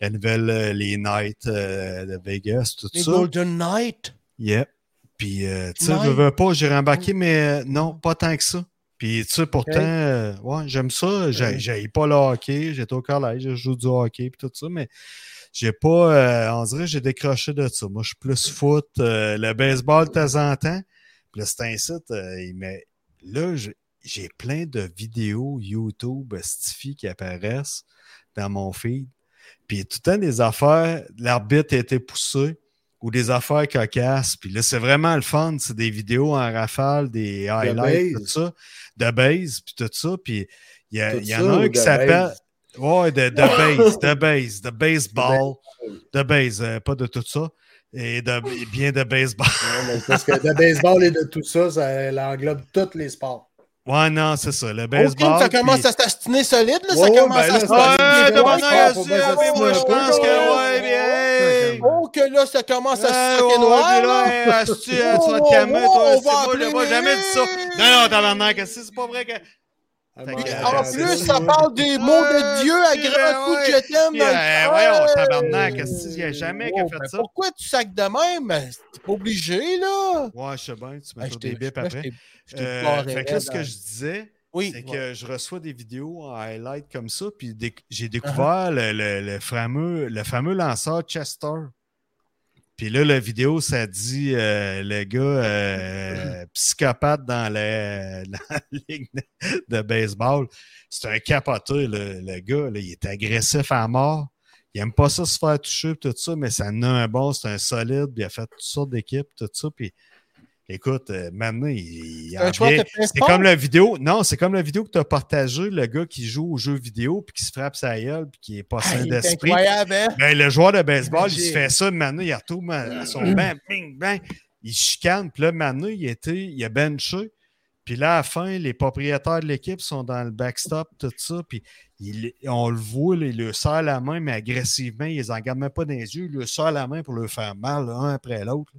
S1: la nouvelle, euh, les Knights euh, de Vegas, tout
S2: Les
S1: ça.
S2: Golden Knight.
S1: Yep. Puis, euh, tu sais,
S2: Ouais.
S1: veux, pas, j'ai rembarqué, mais euh, non, pas tant que ça. Puis, tu sais, pourtant, euh, ouais, j'aime ça. J'ai j'ai pas le hockey. J'étais au collège, je joue du hockey, puis tout ça, mais j'ai pas, euh, on dirait, que j'ai décroché de ça. Moi, je suis plus foot, euh, le baseball de temps en temps. Puis là, c'est un site, euh, met- là, j'ai- plein de vidéos YouTube, Stiffy qui apparaissent dans mon feed. Puis tout le temps des affaires, l'arbitre a été poussé ou des affaires cocasses. Puis là, c'est vraiment le fun. C'est des vidéos en rafale, des highlights,
S3: base.
S1: tout ça, de base, puis tout ça. Puis il y, a- y en a un qui
S3: de
S1: s'appelle. Ouais, de, de base, de base, de baseball, de base, euh, pas de tout ça. Et de, bien de baseball.
S3: Ouais, mais parce que de baseball et de tout ça, ça englobe tous les sports.
S1: Ouais, non, c'est ça. Le baseball.
S2: ça commence
S1: puis-
S2: à s'astiner solide, là.
S3: Ouais,
S2: ça
S3: ouais,
S2: commence
S3: ben
S2: à
S3: là,
S2: se
S3: c'est
S1: Ouais,
S3: c'est- bien
S1: oui, moi, je pense que, ouais, bien.
S2: Oh, que là, ça commence à
S1: Ah,
S2: se
S1: ouais,
S2: noir. là.
S1: tu vas
S2: Oh,
S1: te calmer,
S2: oh,
S1: toi.
S2: on
S1: asti,
S2: va
S1: Moi, jamais dit ça. Non, non, tabarnak, asti, c'est pas vrai que.
S3: Ah,
S1: Fait
S3: ouais,
S1: que,
S3: ouais,
S2: En plus,
S1: ça.
S2: parle des mots de Dieu à
S1: Ah,
S2: de
S1: ouais.
S2: je t'aime
S1: voyons, tabarnak, il y a jamais qu'à
S2: Oh,
S1: fait
S2: ben
S1: ça?
S2: Pourquoi tu sacs de même? T'es pas obligé, là.
S1: Ouais, je sais bien, tu
S2: Ah,
S1: mets
S2: je
S1: des bips après. Euh, fait que là, ce que je disais,
S2: Oui,
S1: c'est
S2: ouais.
S1: que je reçois des vidéos en highlight comme ça, puis j'ai
S2: Uh-huh.
S1: découvert le, le- le fameux, le fameux lanceur Chester. Puis là, la vidéo, ça dit euh, le gars euh, psychopathe dans la, la ligue de, baseball. C'est un capoteur, le, le gars. Il est agressif à mort. Il aime pas ça se faire toucher, tout ça, mais ça en a un bon, c'est un solide. Puis il a fait toutes sortes d'équipes, tout ça. Puis écoute, euh, maintenant, il, en vient- C'est comme la vidéo. Non, c'est comme la vidéo que tu as partagée, le gars qui joue aux jeux vidéo, puis qui se frappe sa gueule, puis qui est pas
S2: Ah,
S1: sain d'esprit.
S2: incroyable, hein?
S1: Ben, le joueur de baseball, il se fait ça, maintenant, il retourne à son bain, bing, bang, il chicane, puis là, maintenant, il, était, il a benché, puis là, à la fin, les propriétaires de l'équipe sont dans le backstop, tout ça, puis il- on le voit, là, il leur serre la main, mais agressivement, il les en garde même pas dans les yeux, il leur serre la main pour leur faire mal, là, un après l'autre.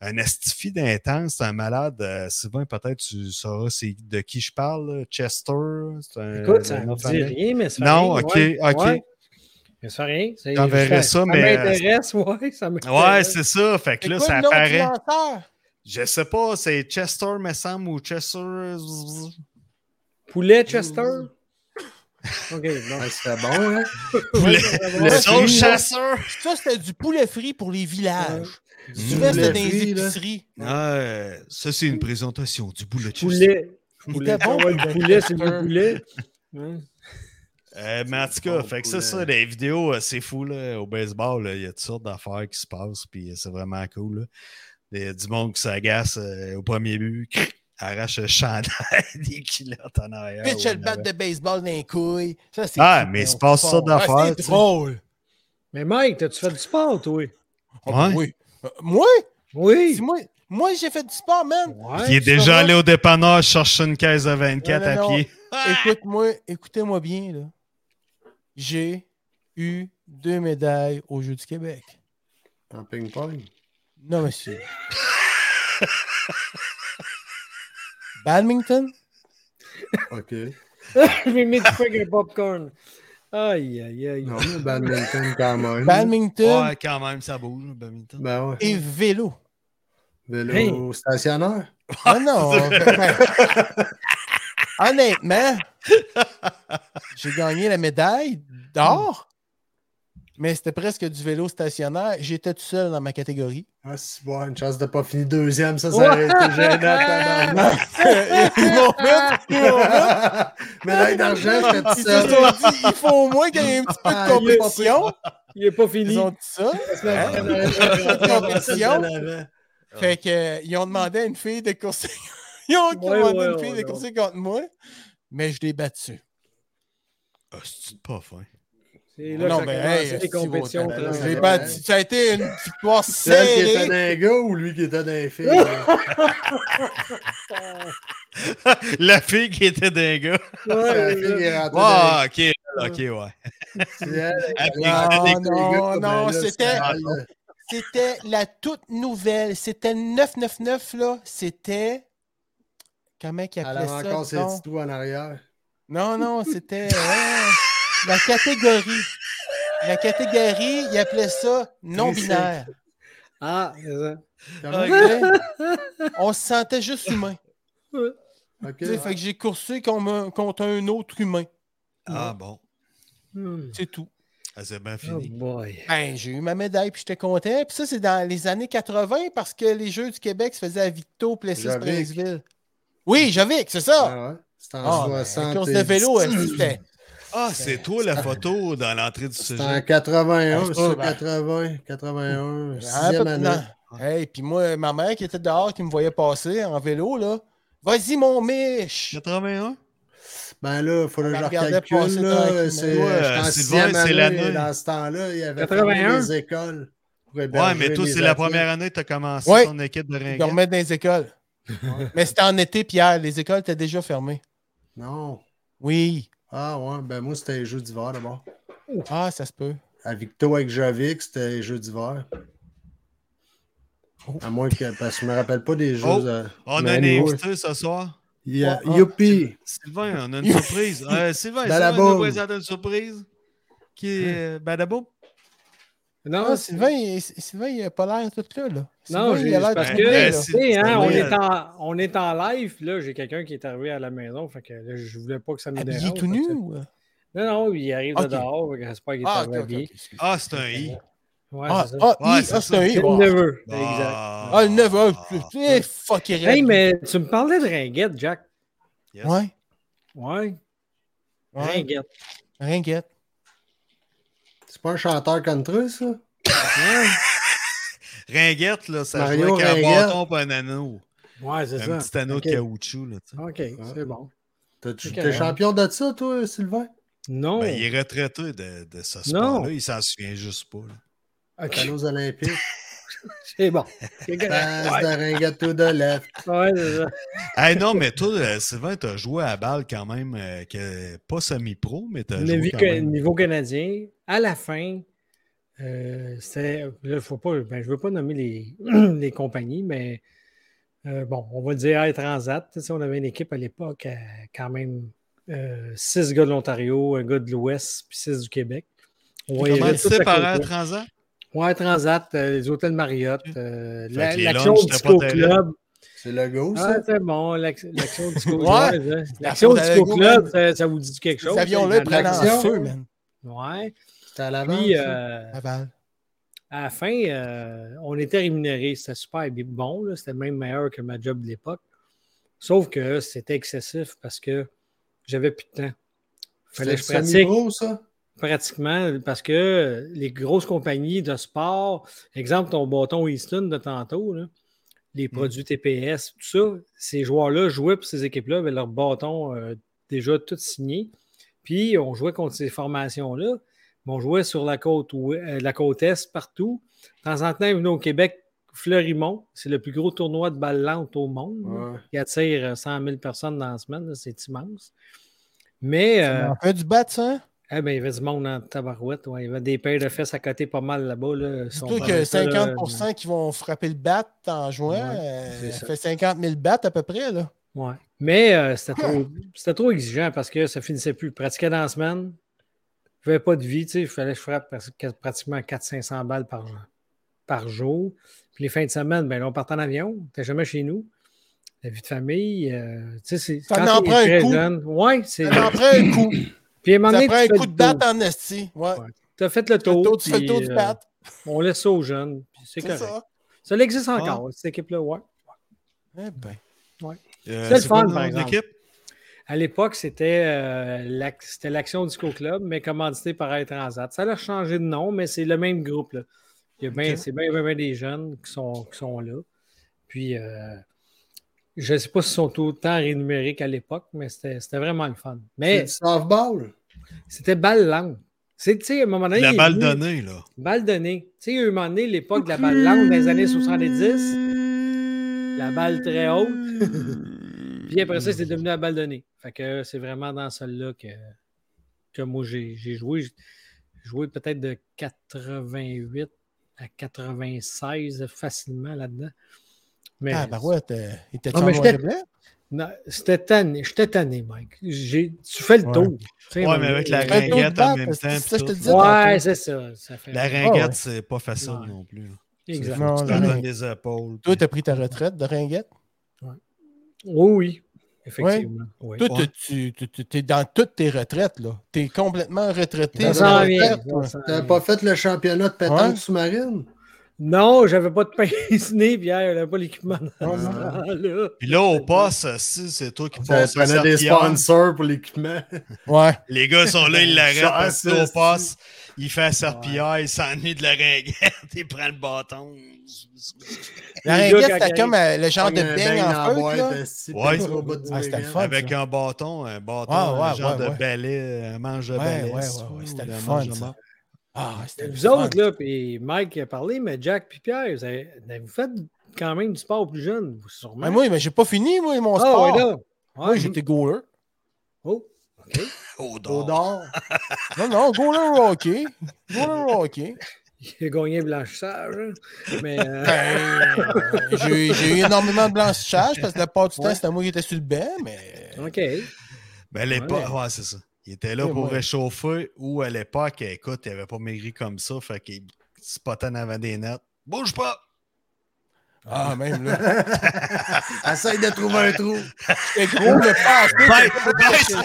S1: Un astifi d'intense, c'est un malade. euh, Sylvain, peut-être tu sauras c'est de qui je parle, là. Chester. un-
S4: Écoute, ça
S1: un
S4: ne dit rien, mais ça
S1: Non,
S4: rien,
S1: ok,
S4: ouais,
S1: ok.
S4: ouais. Mais ça fait rien. Ça,
S1: ça, mais, euh,
S4: m'intéresse, ouais. Ça
S1: Ouais, c'est ça. Fait que là, ça apparaît. Je sais pas, c'est Chester, me semble, ou Chester.
S4: Poulet Chester? OK, non.
S3: Ouais, C'était bon, hein?
S1: Poulet.
S4: Ouais,
S1: Le chasseur.
S2: Ça, c'était du poulet frit pour les villages.
S3: Du
S2: Souvent, c'était dans les épiceries.
S1: Ah, ça, c'est une présentation du boulet de.
S4: Poulet. Poulet, le poulet, c'est le poulet.
S1: Euh, mais en tout cas, fait que ça, ça, les vidéos, euh, c'est fou. Là. Au baseball, il y a toutes sortes d'affaires qui se passent, puis c'est vraiment cool. Il y a du monde qui s'agace euh, au premier but, arrache le chandail des culottes en arrière.
S2: Pitch le bat de baseball dans les couilles. Ça,
S1: ah, mais il se passe ça d'affaires.
S2: c'est drôle.
S4: Mais Mike, as-tu fait du sport, toi?
S2: Ah, oui. Moi?
S4: Oui.
S2: Moi, moi j'ai fait du sport, man.
S1: il est déjà allé au dépanneur chercher une caisse de 24 à pied.
S2: Écoute-moi, écoutez-moi bien, là j'ai eu deux médailles aux Jeux du Québec.
S3: En ping-pong?
S2: Non, monsieur. Badminton?
S3: OK.
S4: Je vais mettre un popcorn. Aïe, aïe, aïe.
S3: Non, mais badminton quand même.
S2: Badminton.
S1: Ouais, quand même, ça bouge, le badminton.
S3: Ben ouais.
S2: Et vélo.
S3: Vélo stationnaire?
S2: Ah non. Honnêtement, j'ai gagné la médaille d'or, mais c'était presque du vélo stationnaire. J'étais tout seul dans ma catégorie.
S3: Ah, c'est bon, une chance de ne pas finir deuxième, ça, ça aurait été gênant.
S2: ils m'ont fait, ils m'ont fait.
S3: Médaille d'argent, tout
S2: seul. Ils se sont dit, il faut au moins qu'il y ait un petit peu de ah, compétition.
S4: Il n'est pas fini.
S2: Ils ont dit ça. compétition. Fait que, ils ont demandé à une fille de courser. Ils ont demandé à une fille de courser contre moi, mais je l'ai battu.
S1: Ah, c'est pas fin?
S4: Là non, ça hey, les compétitions.
S2: Ça a été une victoire serrée.
S3: Celle qui était d'un gars ou lui qui était d'un fille?
S1: La fille qui était d'un gars.
S3: Ouais, la fille qui est rentrée.
S1: Ah, ok, ok, ouais.
S2: non, non, non, c'était. C'était la toute nouvelle. C'était 999, là. C'était. Comment il appelait ça? Elle
S3: avait encore ses petits en arrière.
S2: Non, non, c'était la catégorie. La catégorie, il appelait ça non-binaire.
S4: Ah, c'est ça.
S2: On se sentait juste humain.
S3: Okay,
S2: Fait que j'ai coursé contre un autre humain.
S1: Ah bon.
S2: Hmm. C'est tout.
S1: Ah, c'est bien fini.
S4: Oh
S2: ben, j'ai eu ma médaille puis j'étais content. Puis ça, c'est dans les années 80 parce que les Jeux du Québec se faisaient à Victo, Plessis, Princeville. Oui, Javik, c'est ça.
S3: Ah ouais. C'était en
S2: ah, 60. course de vélo, c'était.
S1: Ah, c'est toi la photo dans l'entrée du sujet.
S3: en 81, c'est 80, 81, sixième année.
S2: Hey, puis moi, ma mère qui était dehors, qui me voyait passer en vélo, là. Vas-y, mon Mich!
S1: 81?
S3: Ben là, il faut que je recalcule. Là, c'est,
S1: ouais, l'année.
S3: Dans ce temps-là, il y avait
S4: 81.
S3: des écoles.
S1: Ouais, mais toi, c'est la première année que tu as commencé ton équipe de ringuette.
S2: Je dormais dans les écoles. mais c'était en été, Pierre. Les écoles étaient déjà fermées.
S3: Non.
S2: Oui.
S3: Ah ouais, ben moi c'était les jeux d'hiver d'abord.
S2: Ah, ça se peut.
S3: À Victo avec Javik, c'était les jeux d'hiver. Oh. À moins que. Parce que je me rappelle pas des jeux.
S1: Oh, on a un invité ce soir.
S3: Yeah. Oh, Youpi!
S1: Sylvain, on a une surprise. Euh, Sylvain, Sylvain nous présente une surprise. Qui est euh, Badabo?
S2: Non, ah, Sylvain, il, Sylvain, il n'a pas l'air tout là. là.
S4: Non, il a l'air parce que, hein, on, est en, on est en live, là, j'ai quelqu'un qui est arrivé à la maison, fait que là, je voulais pas que ça me dérange.
S2: Il est tout nu ou?
S4: Non, non, il arrive de dehors, j'espère qu'il est ah,
S1: okay, Ah, c'est un I.
S4: Ouais,
S2: ah,
S4: c'est
S2: ah, ah, c'est un I.
S4: C'est le neveu,
S1: exact.
S2: Ah, le neveu, eh, fuck,
S4: Hey, mais tu me parlais de ringuette, Jack.
S2: Ouais.
S4: Ouais. Ringuette.
S2: Ringuette.
S3: Pas un chanteur country, ça?
S1: Ringuette, là, ça
S3: Mario
S1: joue avec un bâton et un anneau.
S4: Ouais, c'est ça.
S1: Un petit anneau de caoutchouc, là.
S4: OK, c'est bon.
S3: T'es champion de ça, toi, Sylvain?
S4: Non.
S1: Ben, il est retraité de, de ce sport-là. Il s'en souvient juste pas. Là.
S3: Okay. aux Olympiques.
S4: c'est bon.
S3: Passe de ringuette de left.
S4: Ouais, c'est ça.
S1: hey, non, mais toi, euh, Sylvain, t'as joué à balle quand même, euh, que, pas semi-pro, mais t'as joué quand même.
S4: Niveau canadien, à la fin, euh, là, faut pas, ben, je ne veux pas nommer les, les compagnies, mais euh, bon, on va dire Air Transat. On avait une équipe à l'époque, euh, quand même euh, six gars de l'Ontario, un gars de l'Ouest, puis six du Québec.
S1: On Comment tu par Air Transat?
S4: Ouais, Transat, les hôtels Marriott, l'Action Disco Club.
S3: C'est le go,
S4: ça? Ah, c'est bon, l'Action Disco Club. L'Action Disco Club, ça, ça, vous dit quelque chose? Cet
S2: avion-là prennent en feu, man.
S4: Ouais.
S3: C'était à
S4: Puis, euh, à la fin, euh, on était rémunérés. C'était super bon. C'était même meilleur que ma job de l'époque. Sauf que c'était excessif parce que j'avais plus de temps.
S3: Fallait que je pratique. Gros, ça?
S4: Pratiquement, parce que les grosses compagnies de sport, exemple ton bâton Easton de tantôt, les hmm. produits TPS, tout ça, ces joueurs-là jouaient pour ces équipes-là avec leur bâton euh, déjà tout signé. Puis on jouait contre ces formations-là. On jouait sur la côte, euh, la côte Est partout. De temps en temps, ils au Québec, Fleurimont, c'est le plus gros tournoi de balle lente au monde. qui attire 100 000 personnes dans la semaine. C'est immense. Mais.
S2: Euh, fait du bat, ça?
S4: Eh bien, il y avait du monde en tabarouette. Ouais. Il y avait des paires de fesses à côté pas mal là-bas. Là.
S2: Surtout que 50% qui vont frapper le bat en jouant. Euh, ça. fait 50 000 bats à peu près. Là.
S4: Ouais. Mais euh, c'était trop, exigeant parce que ça finissait plus. Pratiquer dans la semaine, je n'avais pas de vie. Il fallait que je frappe pratiquement 400-500 balles par, par jour. Puis les fins de semaine, ben, on partait en avion. Tu jamais chez nous la vie de famille. Euh, tu sais, c'est.
S2: Ça en prend un coup.
S4: Jeune, ouais,
S2: c'est. Ça en prend un coup.
S4: Puis à un
S2: moment ça prend un coup de batte en esti. Ouais.
S4: Tu as fait le tour.
S2: tour tu fais le tour du
S4: euh,
S2: bat.
S4: On laisse ça aux jeunes. C'est correct. Ça, ça existe encore, cette équipe-là, ouais.
S2: Eh ben.
S4: Ouais. Euh, c'est le fun, par exemple. Équipe? À l'époque, c'était euh, l'Action Disco Club, mais commandité par Air Transat. Ça a changé de nom, mais c'est le même groupe. Là. C'est bien, bien, bien, des jeunes qui sont, qui sont là. Puis, euh, je ne sais pas s'ils sont autant rémunérés qu'à l'époque, mais c'était vraiment le fun. Mais
S3: softball?
S4: C'était balle lente. C'est, à un moment donné.
S1: La balle donnée, là.
S4: Balle donnée. Tu sais, à un moment donné, l'époque de la balle longue dans les années 70, la balle très haute. Puis après ça, c'est devenu la balle donnée. Fait que c'est vraiment dans celle-là que, que moi j'ai, joué. J'ai joué peut-être de 88 à 96 facilement là-dedans.
S2: Mais, ah, ben ouais, en noir et
S4: Non, c'était tanné. J'étais tanné, Mike. tu fais le tour.
S1: Ouais, mais avec la ringuette en même temps.
S4: Ça, je te dis ouais, c'est ça. ça fait...
S1: La ringuette, c'est pas facile non plus.
S4: Exactement.
S1: Tu donnes les épaules.
S2: Toi, tu as pris ta retraite de ringuette?
S4: Ouais. Oui, oui. Effectivement.
S2: Ouais. Toi, tu, es dans toutes tes retraites. là. Tu es complètement retraité. Tu
S3: n'as pas fait le championnat de pétanque sous-marine?
S4: Non, j'avais pas de pince nez, Pierre, j'avais pas l'équipement.
S1: Puis là, au poste, c'est toi qui passes.
S3: prenais des sponsors pour l'équipement.
S2: Ouais.
S1: Les gars sont là, ils l'arrêtent parce que au poste, il fait un serpillère, il s'ennuie de la ringuette, il prend le bâton.
S2: La ringuette, c'était comme euh, le genre de beigne en feu.
S1: Ouais, ah, c'était fun. Avec un bâton, un bâton, un genre de balai, un manche de balai.
S2: Ouais, ouais, ouais. C'était le fun.
S4: Ah, c'était vous autres, là, puis Mike a parlé, mais Jack et Pierre, vous avez, fait quand même du sport plus jeune, sûrement.
S2: Mais moi, mais j'ai pas fini, moi, mon ah, sport. Ouais, Moi, j'étais goaler.
S4: Oh, OK.
S1: Au d'or.
S2: non, non, goaler hockey. Goaler hockey.
S4: Il a gagné blanchissage. Hein. Mais, euh...
S2: ben, j'ai eu énormément de blanchissage parce que la part du temps, c'était moi qui étais sur le banc, mais.
S4: OK.
S1: Ben, l'époque, ouais, c'est ça. Il était là pour réchauffer ou à l'époque, écoute, il n'avait pas maigri comme ça, fait qu'il spottait en avant des nets. Bouge pas!
S2: Ah, même là.
S3: Essaye de trouver un trou.
S2: C'est gros le
S1: pas.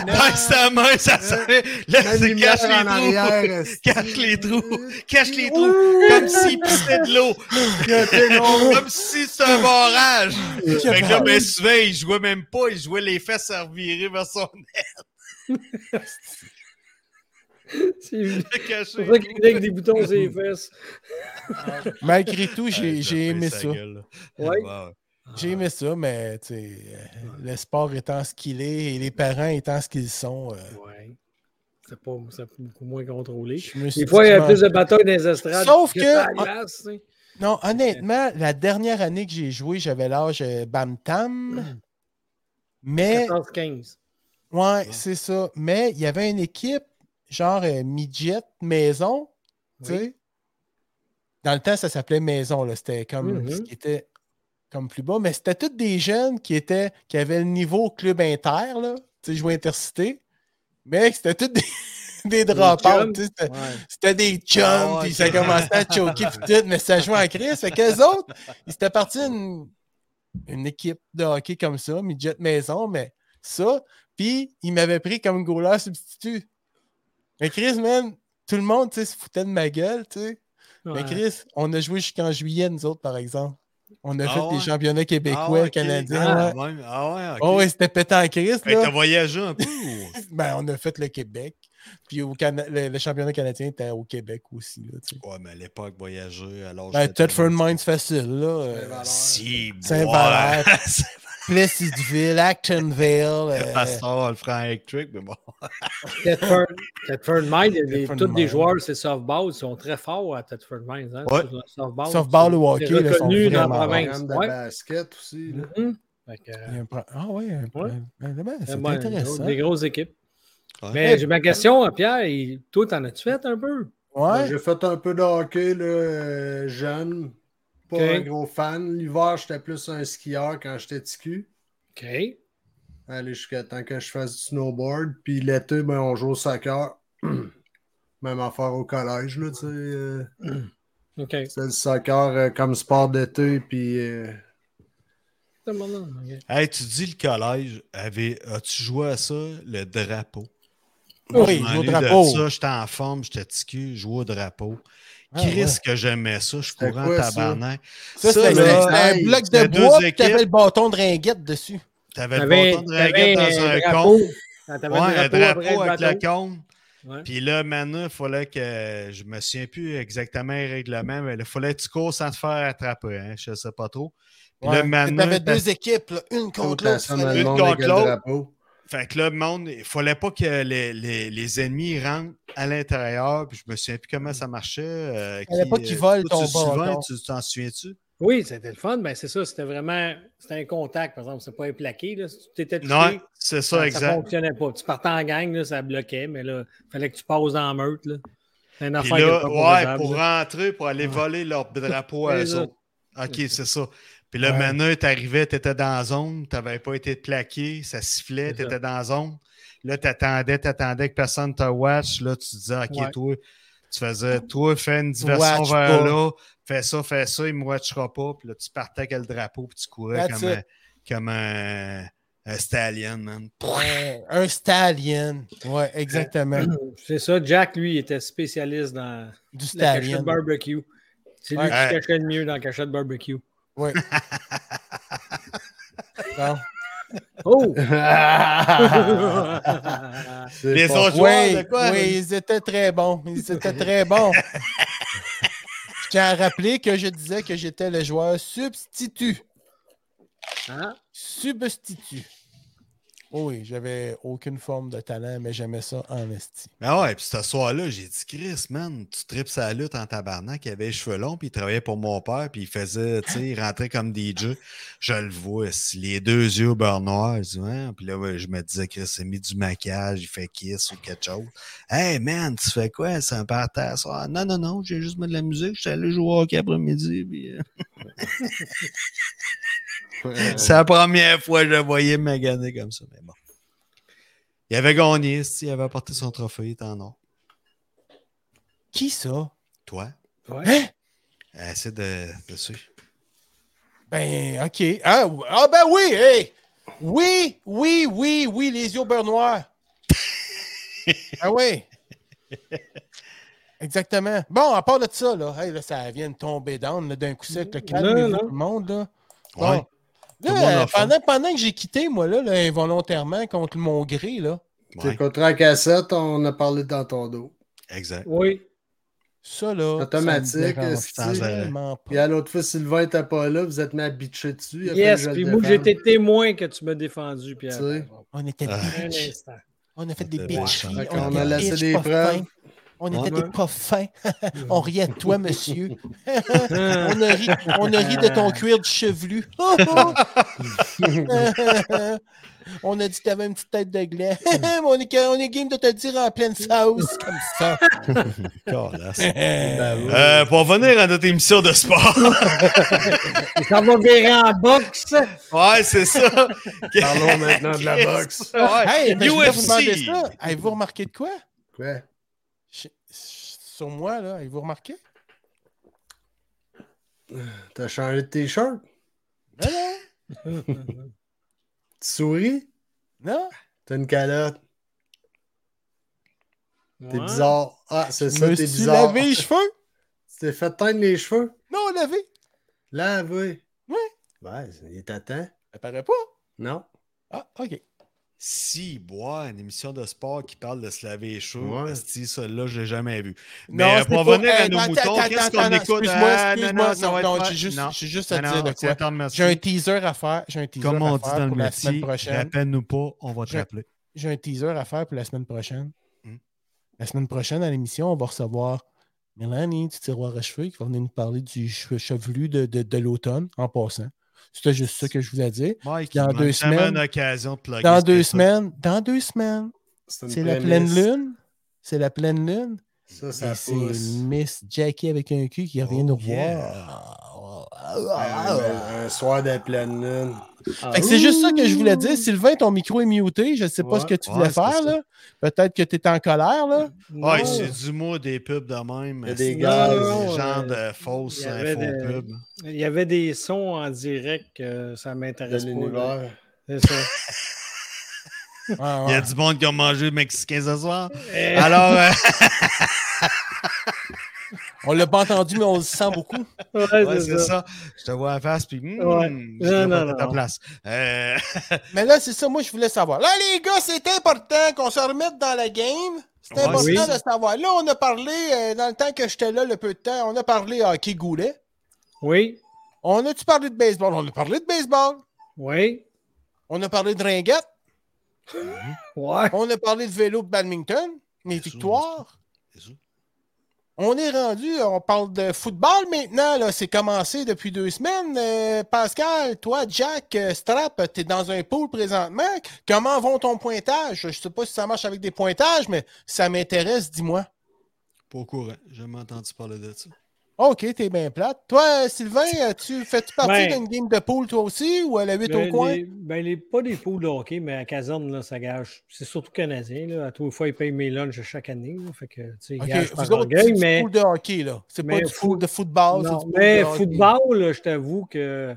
S1: Baisse ta main, ça savait. Laisse, cache les trous. Cache les trous. Cache les trous. Comme s'il pissait de l'eau. Comme si c'était un barrage. Fait que là, ben, souvent, il jouait même pas. Il jouait les fesses à revirer vers son net.
S4: C'est caché. pour ça qu'il avec des boutons sur les fesses.
S2: Malgré tout, j'ai aimé ça.
S4: Ouais?
S2: J'ai aimé ça, mais euh, le sport étant ce qu'il est et les parents étant ce qu'ils sont.
S4: Euh, ouais. C'est pas beaucoup moins contrôlé. Des fois, il y a plus de batailles dans les estrades.
S2: Sauf que. non, honnêtement, la dernière année que j'ai joué, j'avais l'âge euh, Bam Tam. Mais.
S4: 14-15.
S2: Ouais, c'est ça. Mais il y avait une équipe, genre euh, midget maison, tu sais. Dans le temps, ça s'appelait maison, là. C'était comme ce mm-hmm. qui était comme plus bas. Mais c'était tous des jeunes qui étaient qui avaient le niveau club inter, là. Tu sais, jouer intercité. Mais c'était tous des. des c'était des chums, ah puis ça commençait à choquer, puis tout, mais ça jouait en crise. Fait qu'eux autres, ils étaient partis une, une équipe de hockey comme ça, midget maison, mais ça, puis, il m'avait pris comme goaler substitut. Mais Chris, man, tout le monde, tu sais, se foutait de ma gueule, tu sais. Mais Chris, on a joué jusqu'en juillet, nous autres, par exemple. On a
S1: Ah
S2: fait
S1: ouais?
S2: des championnats québécois,
S1: Ah ouais,
S2: canadiens.
S1: Ah,
S2: ouais.
S1: Ah.
S2: Oh, ouais, c'était pété en crise.
S1: Fait que
S2: là.
S1: t'as voyagé un peu ou...
S2: Ben, on a fait le Québec. Puis au Cana- le, le championnat canadien était au Québec aussi. Là, tu sais.
S1: Ouais, mais à l'époque, voyager, alors...
S2: ben, Thetford Mines facile. Là, euh,
S3: Saint-Valère.
S1: Si,
S2: Saint-Valère.
S1: boire.
S2: Plessidville, Actonville. euh,
S1: le fera électrique, mais bon.
S4: Thetford, Thetford Mines, tous
S2: Mines.
S4: joueurs, c'est softball, ils sont très forts à Thetford Mines. Hein,
S1: Ouais.
S4: Softball,
S2: Softball ou hockey, là, sont
S4: dans la
S2: vraiment
S4: province. Ouais.
S3: basket aussi. Là.
S4: Mhm. Fait que,
S2: il y a un pro- Ah ouais, un-
S4: Ouais.
S2: ben, ben, c'est
S4: ouais,
S2: intéressant.
S4: Des grosses équipes.
S1: Ouais.
S4: Mais j'ai ma question, Pierre, toi, t'en as-tu fait un peu?
S2: Ouais.
S3: J'ai fait un peu de hockey là, euh, jeune. Pas un gros fan. L'hiver, j'étais plus un skieur quand j'étais TQ.
S4: OK.
S3: Aller jusqu'à temps que je fasse du snowboard. Puis l'été, ben, on joue au soccer. Même affaire au collège, là, tu sais. euh,
S4: OK.
S3: c'est le soccer euh, comme sport d'été. Puis euh.
S1: Hey, tu dis le collège, avait- as-tu joué à ça, le drapeau?
S2: Oui,
S1: Je m'en
S2: au drapeau.
S1: Ça, j'étais en forme, j'étais ticu, je jouais au drapeau.
S2: Ah,
S1: Chris,
S2: ouais.
S1: que j'aimais ça, je courais en tabarnak.
S2: Ça,
S1: Ça,
S2: c'était un bloc de
S1: deux
S2: bois, puis t'avais le bâton de ringuette dessus.
S1: T'avais le bâton de raquette dans un
S4: drapeau.
S1: con.
S4: Ah,
S1: Ouais, un drapeau avec le.
S4: Ouais.
S1: Puis là, maintenant, il fallait que. Je me souviens plus exactement les règlements, mais il fallait que tu cours sans te faire attraper. Hein, je ne sais pas trop. Puis
S2: Ouais.
S1: là, maintenant.
S2: T'avais deux équipes, là, une contre l'autre.
S1: Une contre l'autre. Fait que là, le monde, il fallait pas que les, les, les ennemis rentrent à l'intérieur. Puis je me souviens plus comment ça marchait. euh,
S2: Fallait pas qu'ils volent ton
S1: tu te souviens,
S2: bâton.
S1: Tu t'en souviens-tu?
S4: Oui, c'était le fun. Ben, c'est ça, c'était vraiment. C'était un contact, par exemple. C'était pas un plaqué. Là. Si tu t'étais touché,
S1: Non, c'est ça,
S4: ça, ça
S1: exact.
S4: fonctionnait pas. Tu partais en gang, là, ça bloquait, mais là, il fallait que tu passes dans la meute. Là. C'est une affaire
S1: là, ouais, pour
S4: là.
S1: rentrer, pour aller voler leur drapeau à eux
S4: ça.
S1: autres. OK, c'est ça. Puis là,
S2: Ouais.
S1: maintenant, tu arrivais, tu étais dans la zone, tu n'avais pas été plaqué, ça sifflait,
S4: C'est
S1: tu
S4: ça.
S1: étais dans la zone. Là, tu attendais, tu attendais que personne te watch. Là, tu disais, OK,
S4: Ouais.
S1: toi, tu faisais, toi, fais une diversion
S2: Watch
S1: vers
S2: pas.
S1: là, fais ça, fais ça, il ne me watchera pas. Puis là, tu partais avec le drapeau, puis tu courais
S2: That's
S1: comme, un, comme un, un stallion, man.
S2: Ouais, un stallion. Ouais, exactement.
S4: C'est ça, Jack, lui, il était spécialiste dans
S2: Du
S4: la
S2: stallion.
S4: barbecue. C'est lui
S2: Ouais.
S4: qui cachait le mieux dans la cachette barbecue.
S2: Ouais. Bon.
S4: Oh!
S1: Les
S3: pas-
S1: autres joueurs,
S2: Oui,
S1: de quoi?
S2: oui, ils étaient très bons. Ils étaient très bons. Je tiens à rappeler que je disais que j'étais le joueur substitut.
S4: Hein?
S2: Substitut. Oh oui, j'avais aucune forme de talent, mais j'aimais ça en esti.
S1: Ben ouais, puis ce soir-là, j'ai dit, Chris, man, tu tripes sa lutte en tabarnak. Il avait les cheveux longs, puis il travaillait pour mon père, puis il faisait, tu sais, il rentrait comme DJ. Je le vois, si les deux yeux au beurre noir. Je. Puis là, ouais, je me disais, Chris, il a mis du maquillage, il fait kiss ou quelque chose. Hey, man, tu fais quoi? C'est un parterre soir? Non, non, non, j'ai juste mis de la musique. J'étais allé jouer au hockey après-midi, puis. C'est la première fois que je le voyais maganer comme ça, mais bon. Il avait gagné, il avait apporté son trophée, il était en or.
S2: Qui ça?
S1: Toi?
S4: Ouais.
S2: Hein?
S1: De, de suivre.
S2: Ben, OK. Ah, ah, ben oui, hey! Oui, oui, oui, oui, les yeux au beurre noir. ah oui. Exactement. Bon, à part de ça, là, hey, là ça vient de tomber down d'un coup sec. Calmez-vous
S4: non.
S2: tout le monde. Là. Bon.
S1: Ouais.
S2: Là, euh, pendant, pendant que j'ai quitté, moi, là, là, involontairement, contre mon gré, là,
S3: Tu
S1: Ouais,
S3: écouteras la cassette, on a parlé dans ton dos.
S1: exact.
S4: Oui.
S2: ça, là.
S3: Automatique,
S2: ça.
S3: Puis à l'autre fois, Sylvain n'était pas là, vous êtes mis à bitcher dessus.
S4: Yes, puis moi, j'étais témoin que tu m'as défendu, Pierre.
S3: Tu sais?
S2: On était
S1: Ah.
S2: Bitch. On a fait des
S1: méchant.
S2: On,
S3: On a laissé des preuves.
S2: fins. On était
S4: Ouais.
S2: des pas fins. on riait de toi, monsieur. On, a ri, on a ri de ton cuir de chevelu. on a dit que t'avais une petite tête de gland. on, est, on est game de te dire en pleine sauce, comme ça.
S3: Ben.
S1: Euh, pour revenir à notre émission de sport.
S4: Ça va virer en boxe.
S1: ouais, c'est ça.
S3: Parlons maintenant de la boxe.
S1: Ouais.
S2: hey, vous
S1: UFC.
S2: demander ça. Avez-vous remarqué de quoi?
S3: Ouais.
S2: Sur moi, là, avez-vous remarqué?
S3: T'as changé de t-shirt?
S2: Non, non.
S3: Tu souris?
S2: Non?
S3: T'as une calotte? T'es
S4: Ouais.
S3: bizarre. Ah, c'est ça, t'es bizarre.
S2: lavé les cheveux?
S3: Tu t'es fait teindre les cheveux?
S2: Non, lavé.
S3: Lavé. Ouais, il est à temps.
S2: Ça paraît pas?
S3: Non.
S2: Ah, OK.
S1: Si, bois, une émission de sport qui parle de se laver les cheveux,
S3: Ouais.
S1: si, ça, là, je l'ai jamais vu.
S2: Non,
S1: Mais pour revenir à
S2: Hey,
S1: nos moutons, qu'est-ce qu'on écoute?
S2: excuse-moi,
S1: Ah,
S2: excuse-moi, non, j'ai juste- juste à dire de quoi. J'ai un teaser à faire. J'ai un teaser
S1: Comme on dit dans le
S2: pour la semaine
S1: métier,
S2: prochaine.
S1: rappelle-nous pas, on va te rappeler.
S2: J'ai un teaser à faire pour la semaine prochaine.
S1: Hmm.
S2: La semaine prochaine, à l'émission, on va recevoir Mélanie du tiroir à cheveux qui va venir nous parler du chevelu de l'automne en passant. C'était juste ça que je voulais dire.
S1: Mike,
S2: Dans deux semaines-
S1: une occasion de
S2: Dans deux semaines, dans deux semaines,
S3: C'est
S2: la pleine lune. C'est la pleine lune.
S3: Ça,
S2: Et
S3: ça
S2: c'est. Miss Jackie avec un cul qui revient
S1: Oh,
S2: nous
S1: yeah.
S2: voir.
S3: Un, un soir de pleine lune.
S2: Que c'est juste ça que je voulais dire. Sylvain, ton micro est muté. Je ne sais pas
S3: Ouais.
S2: ce que tu
S1: Ouais,
S2: voulais
S1: c'est
S2: faire. Peut-être que tu es en colère. Là.
S1: Ah,
S4: Non.
S1: c'est du mot des pubs de même.
S3: Il y a des
S1: c'est
S3: gaz,
S1: des
S4: euh,
S1: de fausses
S4: il y avait
S1: infos
S4: des-
S1: pubs.
S4: Il y avait des sons en direct que ça m'intéresse pas. C'est ça.
S2: Ouais,
S1: Il y a
S2: ouais.
S1: du monde qui a mangé mexicain ce soir.
S4: Eh,
S1: Alors, euh,
S2: On l'a pas entendu, mais on le sent beaucoup.
S4: ouais,
S1: ouais,
S4: c'est ça.
S1: ça. Je te vois en face, puis hmm,
S4: Ouais.
S1: je
S4: Non, non,
S1: à ta
S4: non.
S1: place. Euh,
S2: Mais là, c'est ça, moi, je voulais savoir. Là, les gars, c'est important qu'on se remette dans la game. C'est
S1: Ouais,
S2: important
S4: oui.
S2: de savoir. Là, on a parlé, euh, dans le temps que j'étais là, le peu de temps, on a parlé hockey goulet.
S4: Oui,
S2: On a-tu parlé de baseball? On a parlé de baseball.
S4: oui,
S2: On a parlé de ringuette.
S4: ouais.
S2: On a parlé de vélo de badminton.
S1: Ça,
S2: victoires. On est rendu, on parle de football maintenant. C'est commencé depuis deux semaines. Euh, Pascal, toi, Jack, euh, Strap, tu es dans un pool présentement. Comment vont ton pointage? Je sais pas si ça marche avec des pointages, mais ça m'intéresse, dis-moi.
S1: Pas au courant. J'ai entendu parler de ça.
S2: OK, t'es bien plate. Toi, euh, Sylvain, euh, tu fais-tu partie
S4: Ben,
S2: d'une game de pool toi aussi ou à la 8
S4: Ben,
S2: au coin?
S4: les- ben, les- pas des poules de hockey, mais à caserne, là, ça gage. C'est surtout canadien. Là. À tous les fois, ils payent mes lunchs chaque année. Là. Fait que, tu sais, ils
S2: OK,
S4: gagent par
S2: vous autres,
S4: orgueil, mais,
S2: de hockey, là. C'est pas du de football.
S4: non, mais
S2: de
S4: football, là, je t'avoue que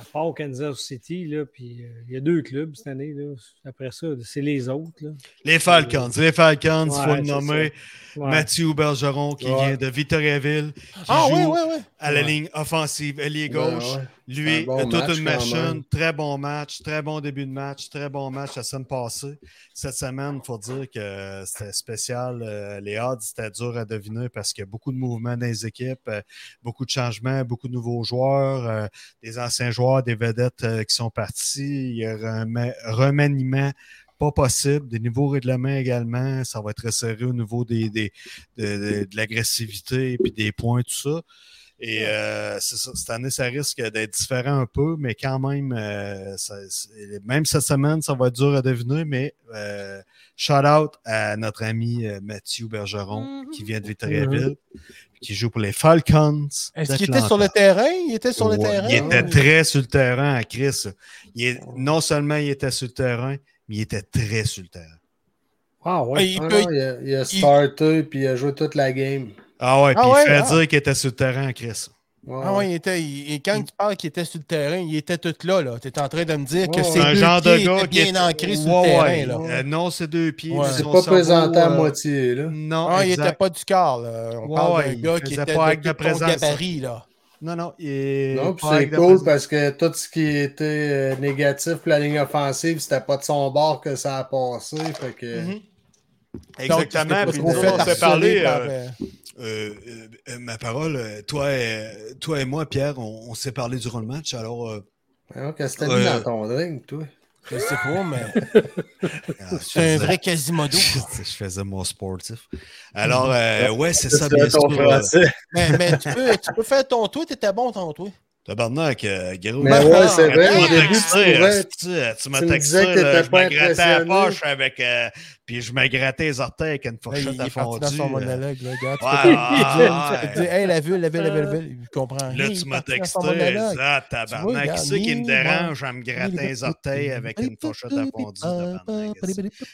S4: à part au Kansas City, là, puis euh, il y a deux clubs cette année. Là. Après ça, c'est les autres. Là.
S1: Les Falcons. Les Falcons, il faut le nommer.
S4: Ouais.
S1: Mathieu Bergeron, qui
S3: Ouais.
S1: vient de Victoriaville, qui
S2: Ah
S1: joue
S2: oui, oui, oui.
S1: à la
S3: Ouais.
S1: ligne offensive, ailier gauche. Lui,
S3: bon
S1: une machine, très bon match, très bon début de match, très bon match la semaine passée. Cette semaine, il faut dire que c'était spécial. Euh, les odds, c'était dur à deviner parce qu'il y a beaucoup de mouvements dans les équipes, euh, beaucoup de changements, beaucoup de nouveaux joueurs, euh, des anciens joueurs, des vedettes qui sont partis. Il y a un rema- remaniement pas possible, des nouveaux règlements également. Ça va être resserré au niveau des, des- de, de- de l'agressivité et puis des points, tout ça. Et euh, ça, cette année, ça risque d'être différent un peu, mais quand même, euh, ça- même cette semaine, ça va être dur à deviner, mais euh, shout out à notre ami Mathieu Bergeron qui vient de Victoriaville, qui joue pour les Falcons.
S2: Est-ce qu'il était sur le terrain? Il était sur le terrain?
S1: Il était très sur le terrain à Chris. Il est- non seulement il était sur le terrain, mais il était très sur le terrain.
S4: Ah, ouais.
S2: il peut-
S3: non, il, a, il a starté puis il a joué toute la game.
S1: Ah ouais, puis
S2: Ah ouais,
S1: il fait
S2: ah.
S1: dire qu'il était sur le terrain Chris.
S3: Ouais,
S2: Ah oui, il était, il- et quand tu parles qu'il était sur le terrain, il était tout là. là. Tu es en train de me dire que
S3: Ouais,
S2: c'est
S1: un
S2: deux
S1: genre de gars qui
S2: bien
S1: est
S2: ancrés sur
S1: Ouais,
S2: le terrain.
S1: ouais.
S2: Là.
S1: Euh, non, c'est deux pieds.
S2: Ouais.
S3: C'est pas présenté à
S1: euh,
S3: moitié, là.
S1: Non,
S2: Ah, il n'était pas du quart. Là. On
S1: Ouais,
S2: parle
S1: ouais,
S2: d'un gars qui était
S1: pas
S2: de,
S1: présence.
S2: gabarit. Là.
S1: Non, non, il.
S3: Non, puis c'est cool parce que tout ce qui était euh, négatif pour la ligne offensive, c'était pas de son bord que ça a passé. Fait que.
S1: Mhm.
S2: Donc,
S1: Exactement.
S2: pas
S1: Puis
S2: trop
S1: nous,
S2: fait
S1: on s'est parlé.
S2: par,
S1: euh,
S2: euh,
S1: euh, euh, ma parole, toi et, toi et moi, Pierre, on, on s'est parlé durant le match. Alors,
S3: Alors, qu'est-ce que t'as mis dans ton drink, toi?
S2: Je sais pas, mais
S1: je
S2: c'est un vrai Quasimodo.
S1: je faisais mon sportif. Alors, euh, ouais, c'est ça, bien sûr.
S2: mais mais tu, peux, tu peux faire ton toit, t'étais bon ton toit.
S1: Tabarnak, gros.
S3: Mais ouais,
S2: ah,
S3: c'est vrai,
S1: Tu
S3: au
S1: m'as
S3: début, tu
S1: tu, tu m'as texté, je me grattais la poche avec, euh, puis je me grattais les orteils avec une
S2: Là,
S1: fourchette
S2: il
S1: à
S2: est parti dans son
S1: fondue. euh.
S2: monologue. Là. Tu
S1: Ouais, ouais, ouais.
S2: dire, Hey, la ville, la ville, la ville, la ville. Il comprend
S1: Là, tu m'as texté, ah, tabarnak, qui c'est qui me dérange à me gratter les orteils avec une fourchette à fondue,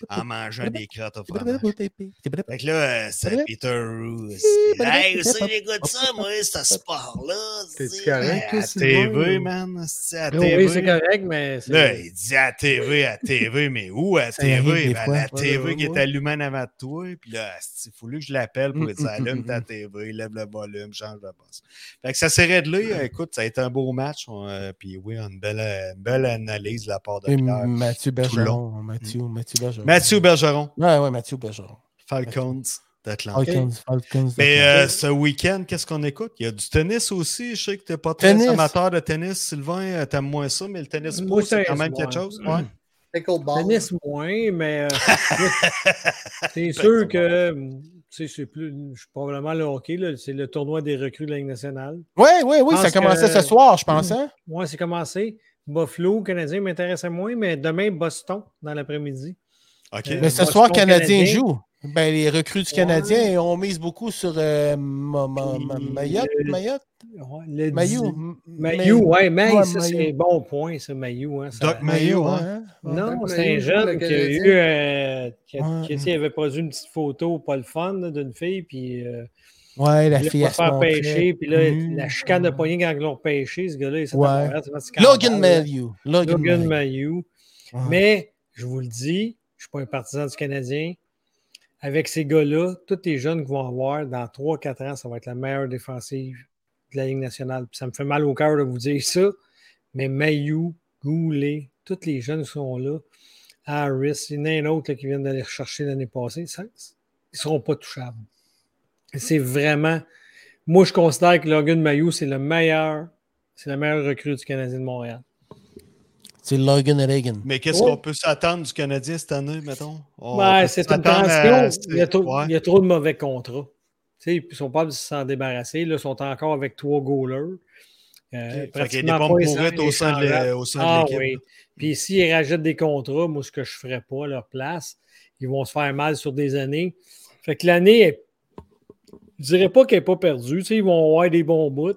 S1: en mangeant des crottes au fromage. Fait que là, euh, c'est Peter Roux. Hey, ça, j'écoute ça, moi, ce sport-là.
S3: T'es-tu
S1: c'est-
S3: correct,
S1: À TV, man. C'est à
S4: Oui,
S1: TV.
S4: c'est correct, mais.
S1: Là, il dit à TV, à TV, mais où à TV? Ben, à la TV TV qui est allumée en avant de toi. Puis là, il faut que je l'appelle pour lui dire
S2: Mm, mm,
S1: allume
S2: mm,
S1: ta
S2: mm.
S1: TV, lève le volume, change de boss. Fait que ça s'est réglé. Écoute, ça a été un beau match. on, euh, puis oui, une belle, une belle analyse de la part de Pierre.
S2: Mathieu. Bergeron. Mathieu, Mathieu Bergeron.
S1: Mathieu Bergeron,
S2: Ouais, ouais, Mathieu Bergeron.
S1: Falcons d'Atlanta.
S2: Falcons, Falcons.
S1: Mais euh, ce week-end, qu'est-ce qu'on écoute? Il y a du tennis aussi. Je sais que tu n'es pas très
S2: Tennis.
S1: amateur de tennis, Sylvain. euh, T'aimes moins ça, mais le tennis c'est quand même
S4: moins.
S1: quelque chose. Ouais.
S3: Pickleball.
S4: Tennis moins, mais euh, c'est sûr que tu sais, c'est plus. Je suis probablement le hockey, là, c'est le tournoi des recrues de la Ligue nationale.
S2: Oui, oui, oui, ça commençait
S4: que-
S2: ce soir, je pense. Hein?
S4: Moi, c'est commencé. Buffalo, Canadien m'intéressait moins, mais demain, Boston dans l'après-midi.
S1: OK.
S4: Euh,
S2: Mais ce
S4: Boston
S2: soir, Canadien
S4: Canadien.
S2: joue. Ben, les recrues du
S4: Ouais.
S2: Canadien ont mis beaucoup sur euh, Ma- Ma- Ma-
S4: Puis,
S2: Mayotte. Mayotte?
S4: Ouais, le
S2: Mayou.
S4: dix-
S2: M-
S4: Mayu, ouais, mais
S2: Ouais,
S4: ça, c'est un bon point, ça, Mayu. Hein, ça-
S1: Doc Mayu,
S2: Mayotte,
S1: hein?
S4: Non, c'est un jeune qui a eu. euh, qui, a-
S2: Ouais.
S4: qui, avait produit une petite photo, pas le fun, d'une fille, puis. euh,
S2: Ouais, la
S4: il
S2: fille
S4: a
S2: se
S4: faire
S2: montrer
S4: pêcher, puis là,
S2: nue.
S4: la chicane de poignée quand ils l'ont pêché, ce gars-là, il s'est
S2: Ouais. Logan
S4: là.
S2: Mayu. Logan
S4: Logan.
S2: Ouais.
S4: Mais, je vous le dis, je ne suis pas un partisan du Canadien. Avec ces gars-là, tous les jeunes qu'ils vont avoir, dans 3-4 ans, ça va être la meilleure défensive de la Ligue nationale. Puis ça me fait mal au cœur de vous dire ça, mais Mayu, Goulet, tous les jeunes qui sont là, Harris, il y en a un autre là, qui vient d'aller rechercher l'année passée, ça- ils ne seront pas touchables. C'est vraiment. Moi, je considère que Logan Mayu, c'est le meilleur, c'est la meilleure recrue du Canadien de Montréal.
S2: C'est Logan Reagan.
S1: Mais qu'est-ce qu'on peut s'attendre du Canadien cette année, mettons? Peut
S4: c'est une
S1: à-
S4: transition. Il y, a trop,
S1: Ouais.
S4: il y a trop de mauvais contrats. Sais, ils sont pas de s'en débarrasser. Là, ils sont encore avec trois goalers. Euh,
S1: Fait qu'il y a des
S4: pratiquement
S1: bombes
S4: pas
S1: pourrites au sein de
S4: Ah
S1: l'équipe.
S4: oui. Puis s'ils rajoutent des contrats, moi, ce que je ne ferais pas à leur place, ils vont se faire mal sur des années. Fait que l'année, je dirais pas qu'elle n'est pas perdue. Ils vont avoir des bons bouts.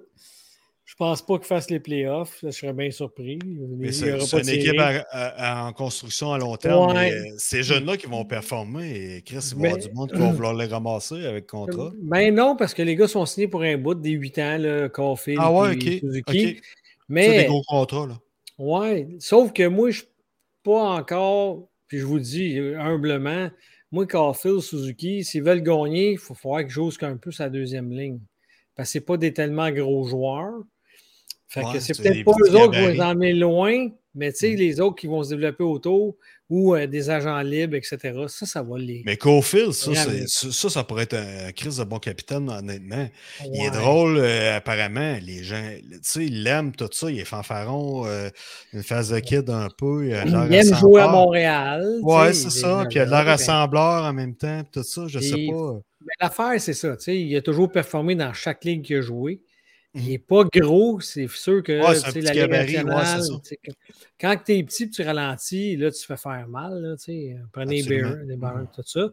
S4: Je pense pas qu'ils fassent les playoffs. Je serais bien surpris.
S1: Mais c'est une équipe
S4: série.
S1: à- à- en construction à long terme.
S4: Ouais.
S1: mais, euh, ces jeunes-là qui vont performer, et Chris, il va y
S4: Mais-
S1: avoir du monde qui va vouloir les ramasser avec contrat.
S4: Ben non, parce que les gars sont signés pour un bout des 8 ans, là, Caulfield
S1: Ah ouais.
S4: Suzuki.
S1: ok. C'est des
S4: Mais,
S1: gros contrats, là.
S4: ouais, sauf que moi, je suis pas encore, puis je vous le dis humblement, moi, Caulfield, Suzuki, s'ils veulent gagner, il faut falloir qu'ils jouent un peu sa deuxième ligne. Parce que c'est pas des tellement gros joueurs. Fait
S1: Ouais,
S4: que c'est peut-être pas eux autres qui vont les emmener loin, mais tu sais,
S1: Mm.
S4: les autres qui vont se développer autour ou euh, des agents libres, etc. Ça, ça va les.
S1: Mais Cofield, ça, ça, ça, pourrait être un Chris de bon capitaine, honnêtement. Il est drôle, euh, apparemment. Les gens, tu sais, ils l'aiment, tout ça. Il est fanfaron, euh, une phase de kid un peu. Il,
S4: Il aime jouer à. Montréal.
S1: Ouais,
S4: sais,
S1: c'est
S4: il
S1: ça. Puis il a de l'air rassembleur en même temps, tout ça. Je sais
S4: Puis-
S1: pas.
S4: Mais l'affaire, c'est ça. tu sais, Il a toujours performé dans chaque ligue qu'il a joué. Il n'est pas gros, c'est sûr que
S1: Ouais, c'est
S4: la
S1: gabarit,
S4: nationale, que- quand tu es petit et tu ralentis, là, tu te fais faire mal. Là, sais. Prenez des
S1: Absolument.
S4: des barres, tout ça.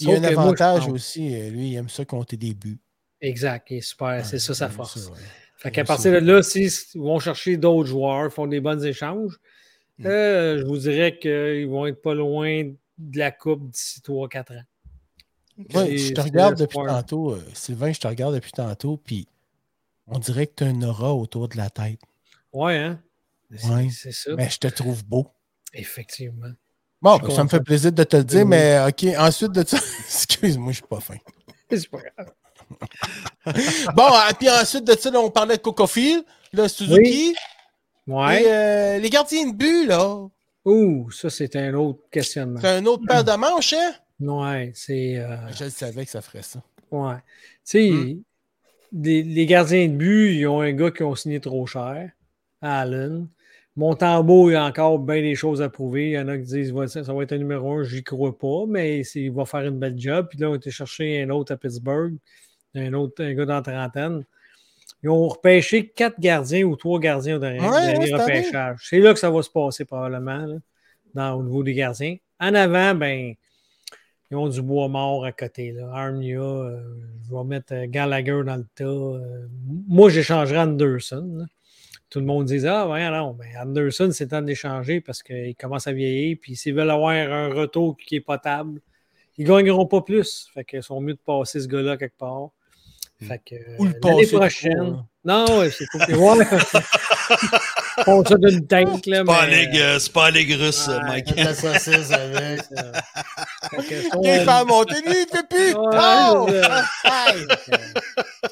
S2: Il y a un
S4: que moi, je
S2: avantage aussi. euh, Lui, il aime ça compter des buts.
S4: Exact, il est super. c'est ça sa force.
S2: ça, ouais.
S4: Fait qu'à partir de là, s'ils vont chercher d'autres joueurs, font des bons échanges,
S1: Mm.
S4: euh, je vous dirais qu'ils vont être pas loin de la Coupe d'ici 3-4 ans.
S2: Ouais, je te regarde depuis tantôt, euh, Sylvain, je te regarde depuis tantôt, puis on dirait que tu as un aura autour de la tête.
S4: Ouais, hein? C'est
S2: Ouais.
S4: ça.
S2: Mais je te trouve beau.
S4: Effectivement.
S2: Bon, ça me fait plaisir de te le dire,
S4: Oui.
S2: mais OK, ensuite de ça, excuse-moi, je suis pas fin.
S4: C'est pas grave.
S2: Bon, euh, puis ensuite de ça, là, on parlait de Cocofield, là, Suzuki,
S4: Ouais.
S2: et euh, les gardiens de but, là,
S4: Ouh, ça, c'est un autre questionnement.
S2: c'est un autre paire de manches, hein?
S4: Ouais, c'est. euh,
S2: Je le savais que ça ferait ça.
S4: ouais. Tu sais,
S2: Hmm.
S4: Les, les gardiens de but, ils ont un gars qui ont signé trop cher, Allen. Montembeau, il y a encore bien des choses à prouver. Il y en a qui disent ça, va être un numéro un, j'y crois pas, mais il va faire une belle job. Puis là, on a été chercher un autre à Pittsburgh, un autre un gars dans la trentaine. Ils ont repêché quatre gardiens ou trois gardiens au dernier,
S2: Ouais,
S4: dernier
S2: ouais, c'est pareil.
S4: repêchage. C'est là que ça va se passer probablement, là, dans, au niveau des gardiens. En avant, ben, ils ont du bois mort à côté. Là. Armia, euh, je vais mettre euh, Gallagher dans le tas. euh, moi, j'échangerais Anderson. Tout le monde dit Ah, ouais, non, mais Anderson, c'est temps d'échanger parce qu'il commence à vieillir. Puis s'ils veulent avoir un retour qui est potable, ils ne gagneront pas plus. Fait qu'ils sont mieux de passer ce gars-là quelque part. Fait que,
S2: Ou le
S4: euh, l'année prochaine. Non, ouais, c'est pas. Ouais. font ça d'une tank. Là,
S1: c'est, pas mais... ligue, euh, c'est pas la ligue russe, ouais, Mike.
S3: La saucisse avec.
S2: Il fait monter, lui, il fait plus. Oh!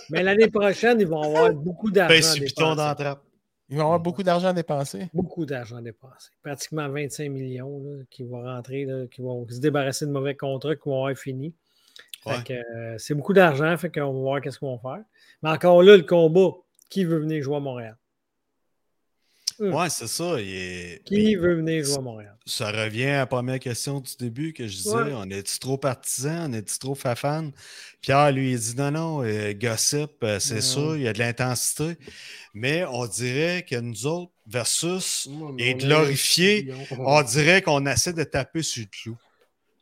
S4: mais l'année prochaine, ils vont avoir beaucoup d'argent.
S1: Piton dans la trappe.
S2: Ils vont avoir beaucoup d'argent à dépenser.
S4: Beaucoup d'argent à dépenser. Pratiquement 25 millions là, qui vont rentrer, là, qui vont se débarrasser de mauvais contrats qui vont avoir fini. Euh, c'est beaucoup d'argent, fait qu'on va voir qu'est-ce qu'on va faire. Mais encore là, le combat, qui veut venir jouer à Montréal?
S1: Hmm. Ouais, c'est ça.
S4: Qui veut venir jouer à Montréal?
S1: Ça revient à la première question du début que je disais. On est-tu trop partisan? On est-tu trop fan? Pierre, lui, il dit non, non, euh, gossip, euh, c'est ça, il y a de l'intensité. Mais on dirait que nous autres, versus et glorifier, on dirait qu'on essaie de taper sur le clou.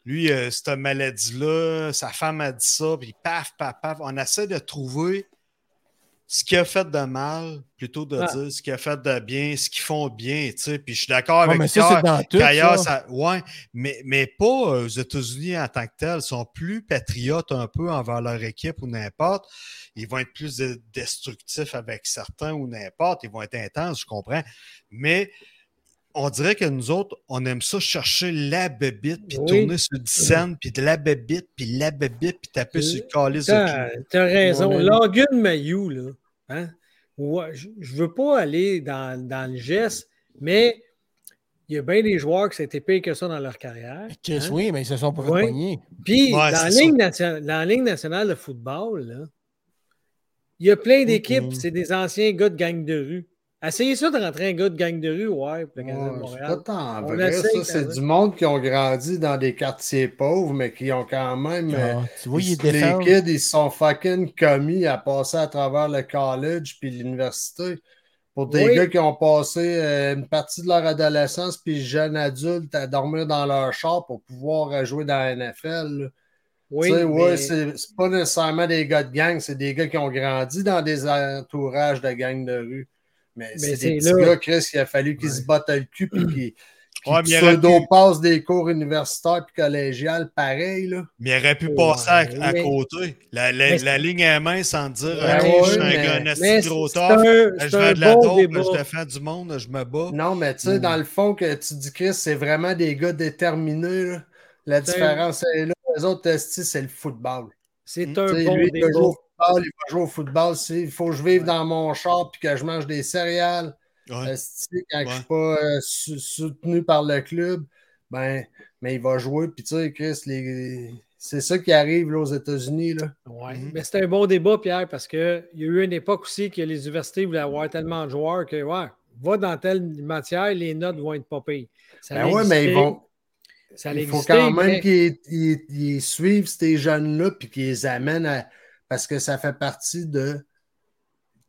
S1: Lui, euh, cette maladie-là, sa femme a dit ça, puis paf, paf, paf. On essaie de trouver ce qui a fait de mal, plutôt de ah. dire ce qui a fait de bien, ce qu'ils font bien, tu sais. Puis je suis d'accord avec
S2: ça,
S1: qu'ailleurs, ça. ouais, mais, mais pas aux États-Unis en tant que tels. Ils sont plus patriotes un peu envers leur équipe ou n'importe. Ils vont être plus destructifs avec certains ou n'importe. Ils vont être intenses, je comprends. Mais on dirait que nous autres, on aime ça chercher la bébite, puis tourner sur le scène, puis de la bébite, puis la bébite, puis taper sur le calice.
S4: T'as as raison. Logan Mayou, là, hein? je ne veux pas aller dans, dans, le geste, mais il y a bien des joueurs qui s'étaient payés que ça dans leur carrière.
S2: Hein? Oui, mais ils se sont pas oui.
S4: Puis, dans, la ligne nationale, dans la Ligue nationale de football, là, il y a plein d'équipes, c'est des anciens gars de gang de rue. Essayez ça de rentrer un gars de gang de rue, ouais, pour le Canadien de Montréal.
S3: Pas vrai, ça, c'est du monde qui ont grandi dans des quartiers pauvres, mais qui ont quand même. Ah, euh, tu vois, ils les kids, ils sont fucking commis à passer à travers le college puis l'université. Pour des gars qui ont passé euh, une partie de leur adolescence puis jeunes adultes à dormir dans leur char pour pouvoir jouer dans la NFL. Oui, ouais, c'est pas nécessairement des gars de gang, c'est des gars qui ont grandi dans des entourages de gangs de rue. Mais, c'est des petits là... gars, Chris, il a fallu qu'ils se battent le cul puis qu'ils Ouais, pseudo passe des cours universitaires puis collégiales, pareil. Là.
S1: Mais il aurait pu passer à, côté. La, la, la ligne est mince sans dire ouais, je suis un gars, gros tort. Je vais de la bon je défends du monde, je me bats.
S3: Non, mais tu sais, dans le fond, que tu dis, Chris, c'est vraiment des gars déterminés. Là. La différence est là. Les autres, c'est le football.
S4: C'est un bon
S3: il va jouer au football. Il faut que je vive dans mon char et que je mange des céréales. quand je ne suis pas euh, soutenu par le club, ben, mais il va jouer. Puis tu sais, Chris, c'est ça qui arrive aux États-Unis.
S4: Oui, mhm. mais c'est un bon débat, Pierre, parce qu'il y a eu une époque aussi que les universités voulaient avoir tellement de joueurs que, ouais, va dans telle matière, les notes vont être pas payées.
S3: Ben oui, mais ils vont. il faut quand même qu'ils suivent ces jeunes-là puis qu'ils les amènent à, parce que ça fait partie de.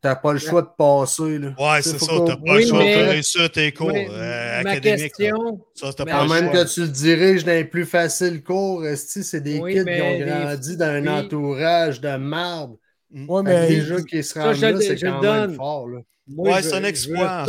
S3: Tu n'as pas le choix de passer. Là.
S1: Ouais, c'est ça. Tu n'as pas le choix de réussir tes cours euh, académiques. Question,
S3: ça, pas même que tu le diriges dans les plus faciles cours, c'est des kids qui ont grandi dans un entourage de marde.
S2: Mm. Ouais, mais
S3: déjà qui se rendent là, c'est quand même fort. Là.
S1: ouais, c'est un exploit.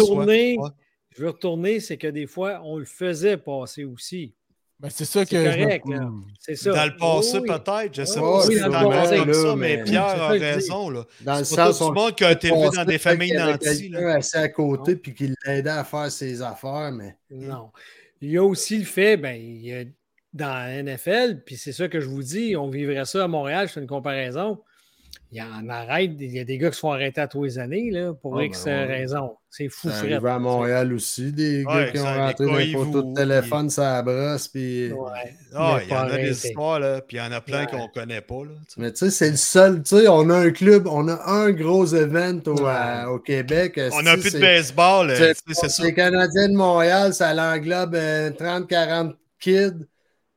S4: Je veux retourner, c'est que des fois, on le faisait passer aussi.
S2: Ben, c'est ça que.
S4: correct, là. Ça.
S1: Dans le passé, peut-être. Je sais pas si c'est dans le comme ça, mais, Pierre a raison. Là.
S3: Dans le sens
S1: tout le monde qui a été élevé dans des familles nantis.
S3: assis à côté puis qui l'aidait à faire ses affaires, mais.
S4: Non. Il y a aussi le fait, ben, il y a dans la NFL, puis c'est ça que je vous dis, on vivrait ça à Montréal, je fais une comparaison il y en arrête. Il y a des gars qui se font arrêter à tous les années là, pour ah, X ben raisons. C'est fou.
S3: Ça arrive à Montréal aussi, des gars qui ont rentré dans les poteaux de téléphone, ça brosse. Puis...
S1: Ouais. Ah, il y en a des histoires, là, puis il y en a plein qu'on ne connaît pas. Là,
S3: Mais tu sais, c'est le seul. Tu sais, on a un club, on a un gros event au, au Québec.
S1: On n'a plus de baseball. C'est
S3: ça. Les Canadiens de Montréal, ça l'englobe 30-40 euh, kids.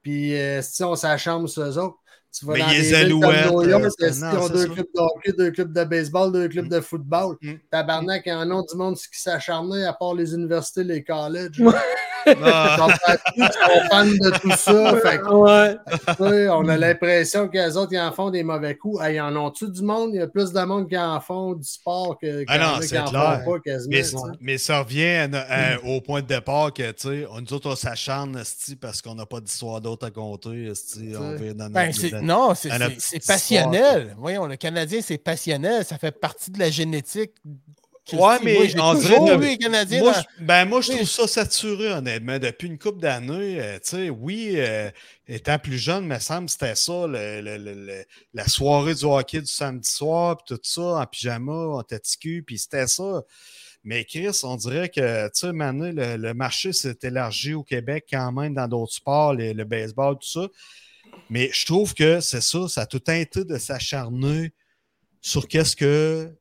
S3: Puis euh, si on s'achambre sur eux autres.
S1: Tu vas mais dans des alouettes. New York,
S3: euh, ils ont deux clubs de hockey, deux clubs de baseball, deux clubs mm. de football. Mm. Tabarnak, il y en a du monde qui s'acharnait à part les universités, les colleges. Ah. Ils sont fans de tout ça. Fait ouais. on a l'impression que les autres, ils en font des mauvais coups. Ils en ont-tu du monde? Il y a plus de monde qui en font du sport que,
S1: ah non, qui en clair. font pas quasiment. Mais, mais ça revient au point de départ que, tu sais, nous autres, on s'acharne parce qu'on n'a pas d'histoire d'autre à compter. On vient dans
S2: ben, non, c'est passionnel. Voyons, le Canadien, c'est passionnel. Ça fait partie de la génétique
S1: Ouais, mais on dirait Canadiens. Moi, je, ben, moi, je trouve ça saturé, honnêtement. Depuis une couple d'années, euh, tu sais, oui, euh, étant plus jeune, me semble c'était ça, la soirée du hockey du samedi soir, puis tout ça, en pyjama, en taticu, puis c'était ça. Mais Chris, on dirait que, tu sais, maintenant, le, marché s'est élargi au Québec quand même dans d'autres sports, le baseball, tout ça. Mais je trouve que c'est ça, ça a tout teinté de s'acharner sur qu'est-ce que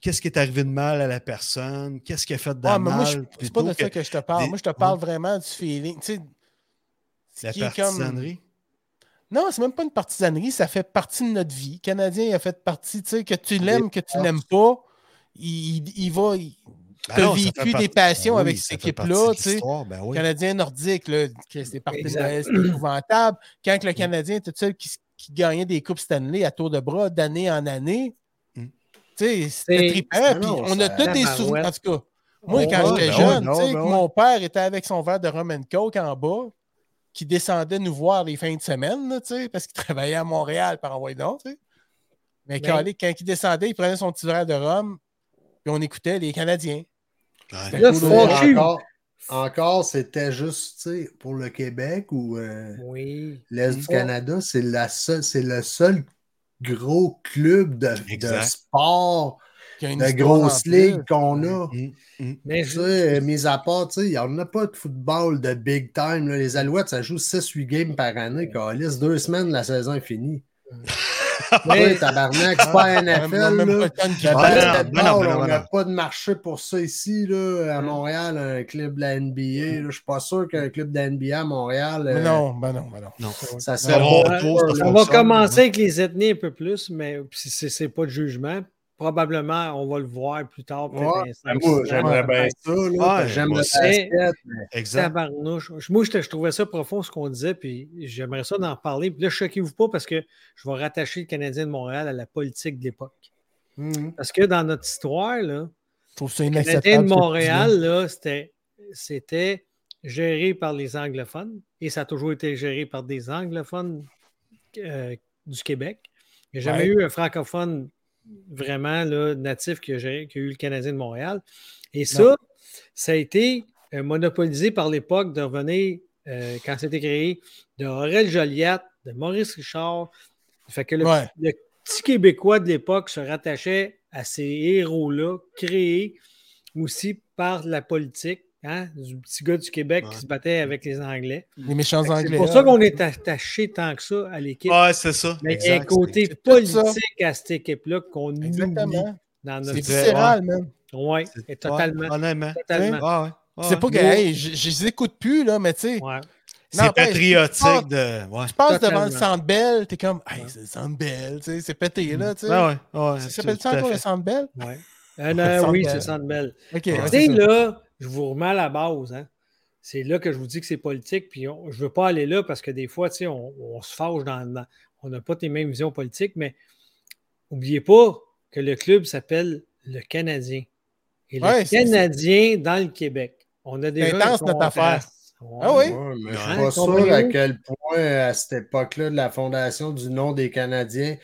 S1: qu'est-ce qui est arrivé de mal à la personne, qu'est-ce qui a fait de mal.
S2: Moi, c'est pas de ça que je te parle. moi, je te parle vraiment du feeling. Tu
S1: sais, la partisanerie. Comme...
S2: Non, c'est même pas une partisanerie, ça fait partie de notre vie. Le Canadien a fait partie, tu sais, que tu l'aimes, que tu l'aimes pas, il, il va. Il... Ben tu as vécu des passions ben avec cette équipe-là, tu sais. Ben Canadien nordique, c'est épouvantable. Quand le Canadien était seul qui, qui gagnait des Coupes Stanley à tour de bras d'année en année, c'était trippant. on a tous des souvenirs. En tout cas, moi, quand j'étais jeune, mon père était avec son verre de rum and coke en bas, qui descendait nous voir les fins de semaine, parce qu'il travaillait à Montréal par envoyer donc. Mais quand, quand il descendait, il prenait son petit verre de rhum, puis on écoutait les Canadiens.
S3: encore, encore c'était juste pour le Québec ou euh, l'Est du Canada, c'est le seul gros club de, sport, de grosses ligues qu'on a. Mm, mm, mm. Mais tu mis à part, il n'y en a pas de football de big time. Les Alouettes, ça joue 6-8 games par année. Calice, deux semaines, la saison est finie. Oui, tabarnak, c'est pas NFL. On n'a pas de marché pour ça ici, là, à Montréal, un club de la NBA. Je ne suis pas sûr qu'un club de la NBA à Montréal.
S2: Euh, non, ben non, ben non.
S4: Ça, on va commencer avec les ethnies un peu plus, mais c'est pas de jugement probablement, on va le voir plus tard.
S3: Ouais, moi, j'aimerais bien ça. J'aime le basket.
S4: Exact. Moi, je, trouvais ça profond ce qu'on disait, puis j'aimerais ça d'en parler. Puis là, choquez-vous pas parce que je vais rattacher le Canadien de Montréal à la politique de l'époque. Mhm. Parce que dans notre histoire, là, le Canadien de Montréal, là, c'était géré par les anglophones et ça a toujours été géré par des anglophones euh, du Québec. Il n'y a jamais eu un francophone vraiment là, natif qui a, eu le Canadien de Montréal. Et ça, ça a été euh, monopolisé par l'époque de revenir, euh, quand c'était créé, de Aurel Joliette, de Maurice Richard. Fait que le, petit Québécois de l'époque se rattachait à ces héros-là, créés aussi par la politique. Hein, du petit gars du Québec qui se battait avec les Anglais.
S2: Les méchants Anglais.
S4: C'est pour ça qu'on est attaché tant que ça à l'équipe.
S1: Ouais, c'est ça.
S4: Mais il y a un côté politique à cette équipe-là qu'on oublie dans notre
S2: C'est viscéral, même.
S4: Oui, totalement.
S1: honnêtement.
S4: Totalement.
S2: c'est pas que je les écoute plus, là, mais tu sais.
S1: C'est patriotique de. Ouais.
S2: Tu passes devant le Centre Bell, t'es comme, hey, c'est le Centre Bell, c'est pété, là, tu sais.
S1: Ouais, ouais.
S2: Ça s'appelle ça encore le Centre Bell?
S4: Ouais. Euh, oui, c'est le Centre Bell. OK. Tu sais, là, je vous remets à la base. Hein. C'est là que je vous dis que c'est politique. Puis je ne veux pas aller là parce que des fois, on, on se fâche dans, On n'a pas les mêmes visions politiques, mais n'oubliez pas que le club s'appelle le Canadien. Et le Canadien dans le Québec. On a déjà.
S2: intense notre affaire.
S3: ah oui? mais je ne suis pas sûr à quel point, à cette époque-là, de la fondation du nom des Canadiens,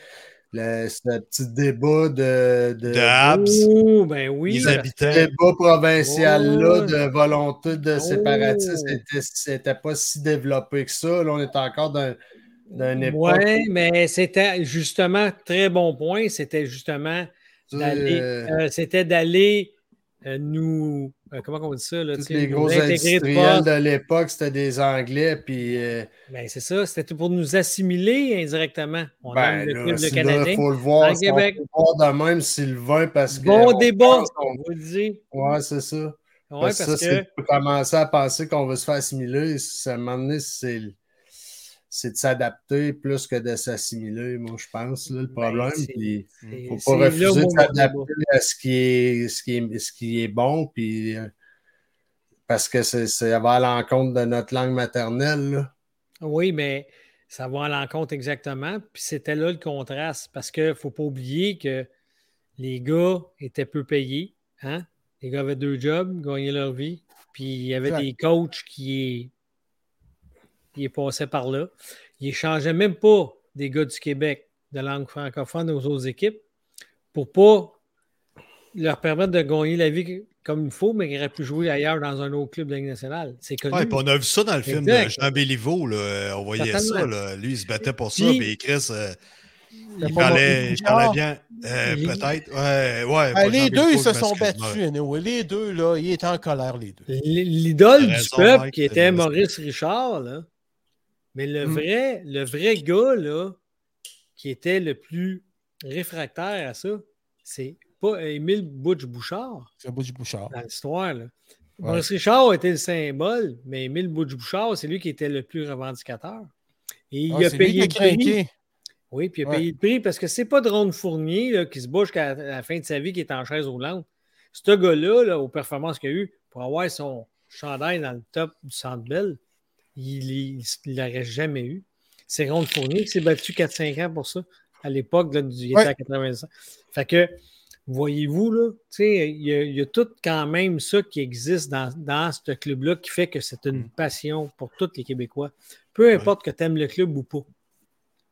S3: le, ce petit débat de. De,
S4: de ben oui.
S3: Les habitants. débat provincial-là de volonté de oh. séparatisme n'était pas si développé que ça. Là, on est encore dans. D'un époque.
S4: Oui, mais c'était justement, très bon point, c'était justement d'aller, euh, c'était d'aller euh, nous. Euh, comment on dit ça? Là,
S3: les gros industriels de, l'époque, c'était des Anglais. Puis, euh,
S4: ben, c'est ça, c'était pour nous assimiler indirectement.
S3: On ben, le club de Canadien. Il faut le voir. Québec. Faut le voir de même Sylvain parce que.
S4: Bon débat, on vous le dit.
S3: Ouais, c'est ça. Ouais, parce, parce que. Si commencer à penser qu'on veut se faire assimiler, ça, moment donné, c'est c'est de s'adapter plus que de s'assimiler, moi, je pense, le ben, problème. Il ne faut pas refuser de s'adapter à ce qui, est, ce, qui est, ce qui est bon, puis, euh, parce que ça va à l'encontre de notre langue maternelle.
S4: Oui, mais ça va à l'encontre exactement. Puis c'était là le contraste, parce qu'il ne faut pas oublier que les gars étaient peu payés. Hein? Les gars avaient deux jobs, gagnaient leur vie. Puis il y avait des coachs qui il passait par là. Il changeait même pas des gars du Québec de langue francophone aux autres équipes pour pas leur permettre de gagner la vie comme il faut, mais qu'il aurait pu jouer ailleurs dans un autre club de Ligue nationale. C'est connu.
S1: Ouais, on a vu ça dans le film de Jean Béliveau. Là. On voyait ça. Là. Lui, il se battait pour ça. Puis Chris, euh, il, parlait, il parlait bien. Euh, Peut-être. Ouais, ouais,
S2: ah, les deux, ils se sont battus. Les deux, là, ils étaient en colère, les deux.
S4: L'idole du peuple, qui était Maurice Richard, là. Mais le, mm. vrai, le vrai gars, là, qui était le plus réfractaire à ça, c'est pas Émile Butch-Bouchard.
S2: C'est Butch-Bouchard.
S4: Dans l'histoire, là. Maurice Richard était le symbole, mais Émile Butch-Bouchard, c'est lui qui était le plus revendicateur. Et il ah, a payé le prix. Oui, puis il a payé le prix parce que c'est pas Drone Fournier là, qui se bouge jusqu'à la fin de sa vie qui est en chaise roulante. Ce gars-là, là, aux performances qu'il a eues, pour avoir son chandail dans le top du Centre Bell, il ne l'aurait jamais eu. C'est Ron Fournier qui s'est battu 4-5 ans pour ça à l'époque, il était à 85. Fait que, voyez-vous, là, il y, a, il y a tout quand même ça qui existe dans, dans ce club-là qui fait que c'est une mm. passion pour tous les Québécois. Peu importe que tu aimes le club ou pas.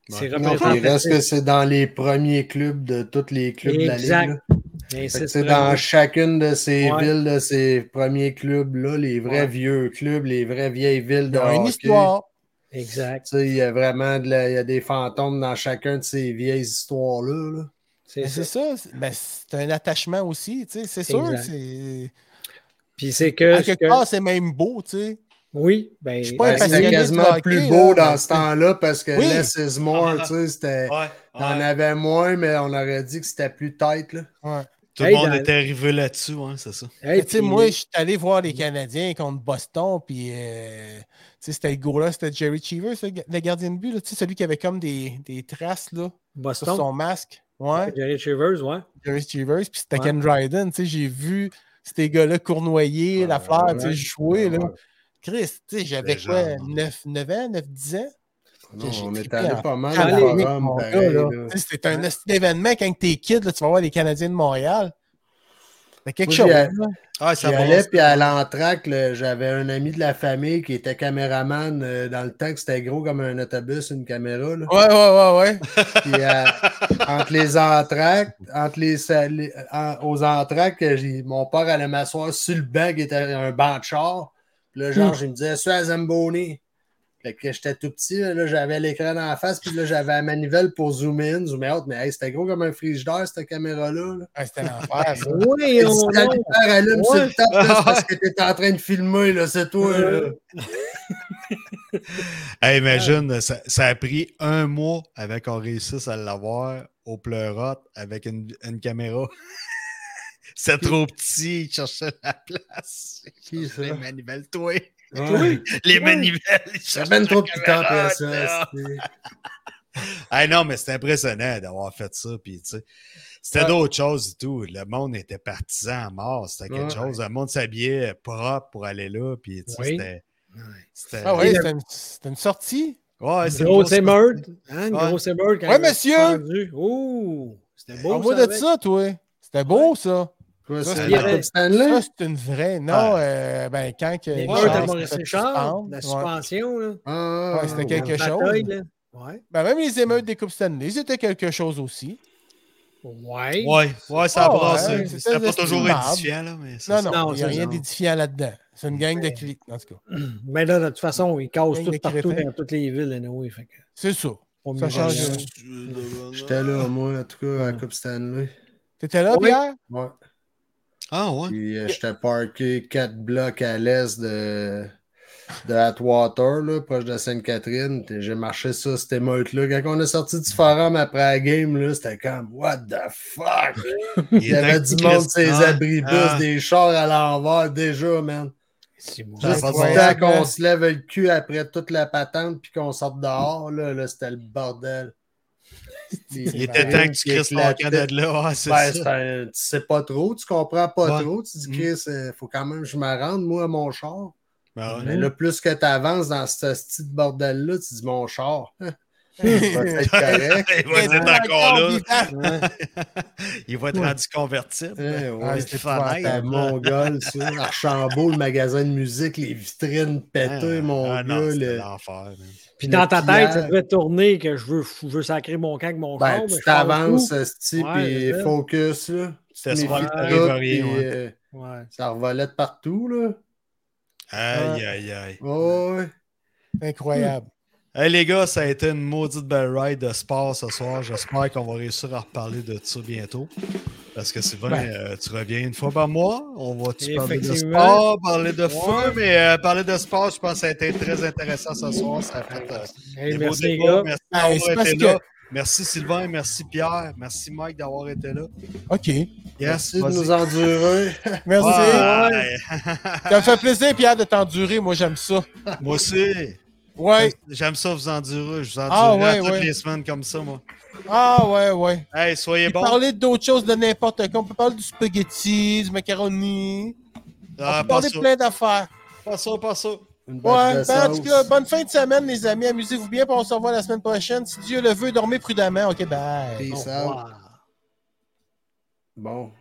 S3: C'est il reste que c'est dans les premiers clubs de tous les clubs de la Ligue. C'est dans chacune de ces villes, de ces premiers clubs-là, les vrais vieux clubs, les vraies vieilles villes de
S2: une histoire.
S4: Exact.
S3: Il y a vraiment il y a des fantômes dans chacun de ces vieilles histoires-là.
S2: C'est ça. Ben, c'est un attachement aussi, c'est sûr.
S4: Puis c'est que.
S2: quelque part, c'est même beau, tu sais.
S4: Oui, ben,
S3: ben c'était quasiment plus beau dans ce temps-là parce que less is more, tu sais, c'était. On en avait moins, mais on aurait dit que c'était plus tête, là.
S1: Tout le monde était arrivé là-dessus, hein, c'est ça.
S2: Moi, je suis allé voir les Canadiens contre Boston, puis euh, c'était le là, c'était Jerry Cheever, le gardien de but, là, celui qui avait comme des, des traces là, sur son masque. Ouais.
S4: Jerry Cheevers, ouais.
S2: Jerry Cheevers, puis c'était Ken Dryden, j'ai vu ces gars-là cournoyer la fleur, jouer. Là. Chris, tu sais, j'avais quoi, 9, 9 ans, 9, 10 ans?
S3: Non, on est allé pas mal à
S2: C'est un événement quand t'es kid, là, tu vas voir les Canadiens de Montréal. C'est quelque chose.
S3: Ah, ça allait, puis à l'entraque, j'avais un ami de la famille qui était caméraman euh, dans le temps que c'était gros comme un autobus, une caméra. Là.
S2: Ouais, ouais, ouais, ouais.
S3: puis euh, entre les entractes, entre les, aux entractes, mon père allait m'asseoir sur le banc qui était un banc de char. Là, genre, hmm. je me disais, suis à Zamboni. Fait que j'étais tout petit, là, j'avais l'écran la face, puis là, j'avais la manivelle pour zoom in, zoom out, mais c'était gros comme un frigidaire, cette caméra-là.
S2: Là. c'était l'enfer, ça.
S4: oui, on
S3: Si la allume sur le top, c'est parce que t'étais en train de filmer, là, c'est toi, là.
S1: imagine, ça, ça, a pris un mois avec qu'on réussisse à l'avoir au pleurote avec une, une caméra. C'est trop petit, il cherchait la place.
S3: Qui ça?
S1: Les manivelles, toi. Oui. Les manivelles.
S3: C'est même trop de temps après ça.
S1: ah non, mais c'est impressionnant d'avoir fait ça. Puis, tu sais, c'était d'autres choses et tout. Le monde était partisan à mort. C'était quelque chose. Le monde s'habillait propre pour aller là. Puis, tu sais, c'était.
S2: Ah oui, c'était une, sortie?
S1: Ouais,
S4: c'est grosse émeute. Hein, grosse émeute.
S2: Ouais, monsieur.
S4: Oh, c'était beau.
S2: On ça, de ça, toi. C'était beau, ça
S3: ça, c'est
S2: une vraie. Non, euh, ben, quand que.
S4: Les de la suspension, là.
S2: Ah, ouais, c'était quelque chose. ouais. Ben, même les émeutes des Coupes Stanley, c'était quelque chose aussi.
S4: Ouais.
S1: Ouais, ouais, ça a oh, brassé. C'était pas toujours édifiant, là. Mais
S2: non, non, il n'y a rien d'édifiant là-dedans. C'est une gang de clics, en tout cas.
S4: Mais là, de toute façon, ils cassent tout partout dans toutes les villes, anyway, fait
S2: C'est ça. Ça change.
S3: J'étais là, moi, en tout cas, à la Coupe Stanley.
S2: T'étais là, Pierre?
S3: Ouais.
S1: Ah ouais?
S3: Puis euh, j'étais parké quatre blocs à l'est de, de Atwater, là, proche de Sainte-Catherine. J'ai marché ça, cette émeute-là. Quand on est sorti du forum après la game, c'était comme What the fuck? Il y avait du monde, ces abribus, ah. des chars à l'envers déjà, man. Temps qu'on se lève le cul après toute la patente puis qu'on sorte dehors, là, là c'était le bordel.
S1: Il était temps que tu crisses ton de là.
S3: ben, tu sais pas trop, tu comprends pas trop. Tu dis, mm. Chris, il faut quand même que je me rende, moi, à mon char. Ben Mais là, plus que tu avances dans ce petit bordel-là, tu dis, mon char. Il va être correct.
S1: Il va être encore là. Il va être rendu convertible.
S3: Ouais, ouais, c'était. Mongol, ça. Archambault, le magasin de musique, les vitrines pétées, mon ah, gars.
S1: C'est l'enfer.
S4: Puis dans ta tête, ça devait tourner que je veux, je veux sacrer mon camp avec mon
S3: ben,
S4: corps.
S3: Tu t'avances, type, puis focus. Là. Ça revolait de partout, là.
S1: Aïe, aïe, aïe.
S3: ouais.
S2: Incroyable.
S1: Hey les gars, ça a été une maudite belle ride de sport ce soir. J'espère qu'on va réussir à reparler de ça bientôt. Parce que c'est vrai, euh, tu reviens une fois par mois. On va tu parler de sport, parler de feu, mais euh, parler de sport, je pense que ça a été très intéressant ce soir. Ça a fait
S4: euh, merci, les gars.
S1: Merci d'avoir été là. Merci Sylvain, merci Pierre, merci Mike d'avoir été là.
S2: OK.
S3: merci de nous endurer.
S2: merci. ça me fait plaisir, Pierre, de t'endurer. Moi, j'aime ça.
S1: Moi aussi.
S2: Ouais.
S1: J'aime ça vous endurer. Je vous endurerai ah, toutes les semaines comme ça, moi.
S2: Ah ouais, ouais.
S1: Hey, soyez bon.
S2: parler d'autres choses, de n'importe quoi. On peut parler du spaghetti, du macaroni. Ah, on peut parler de plein d'affaires.
S1: Pas ça, pas ça.
S2: Ouais, ben, en tout cas, bonne fin de semaine, les amis. Amusez-vous bien, puis on se revoit la semaine prochaine. Si Dieu le veut, dormez prudemment. OK, bye.
S3: Peace Bon.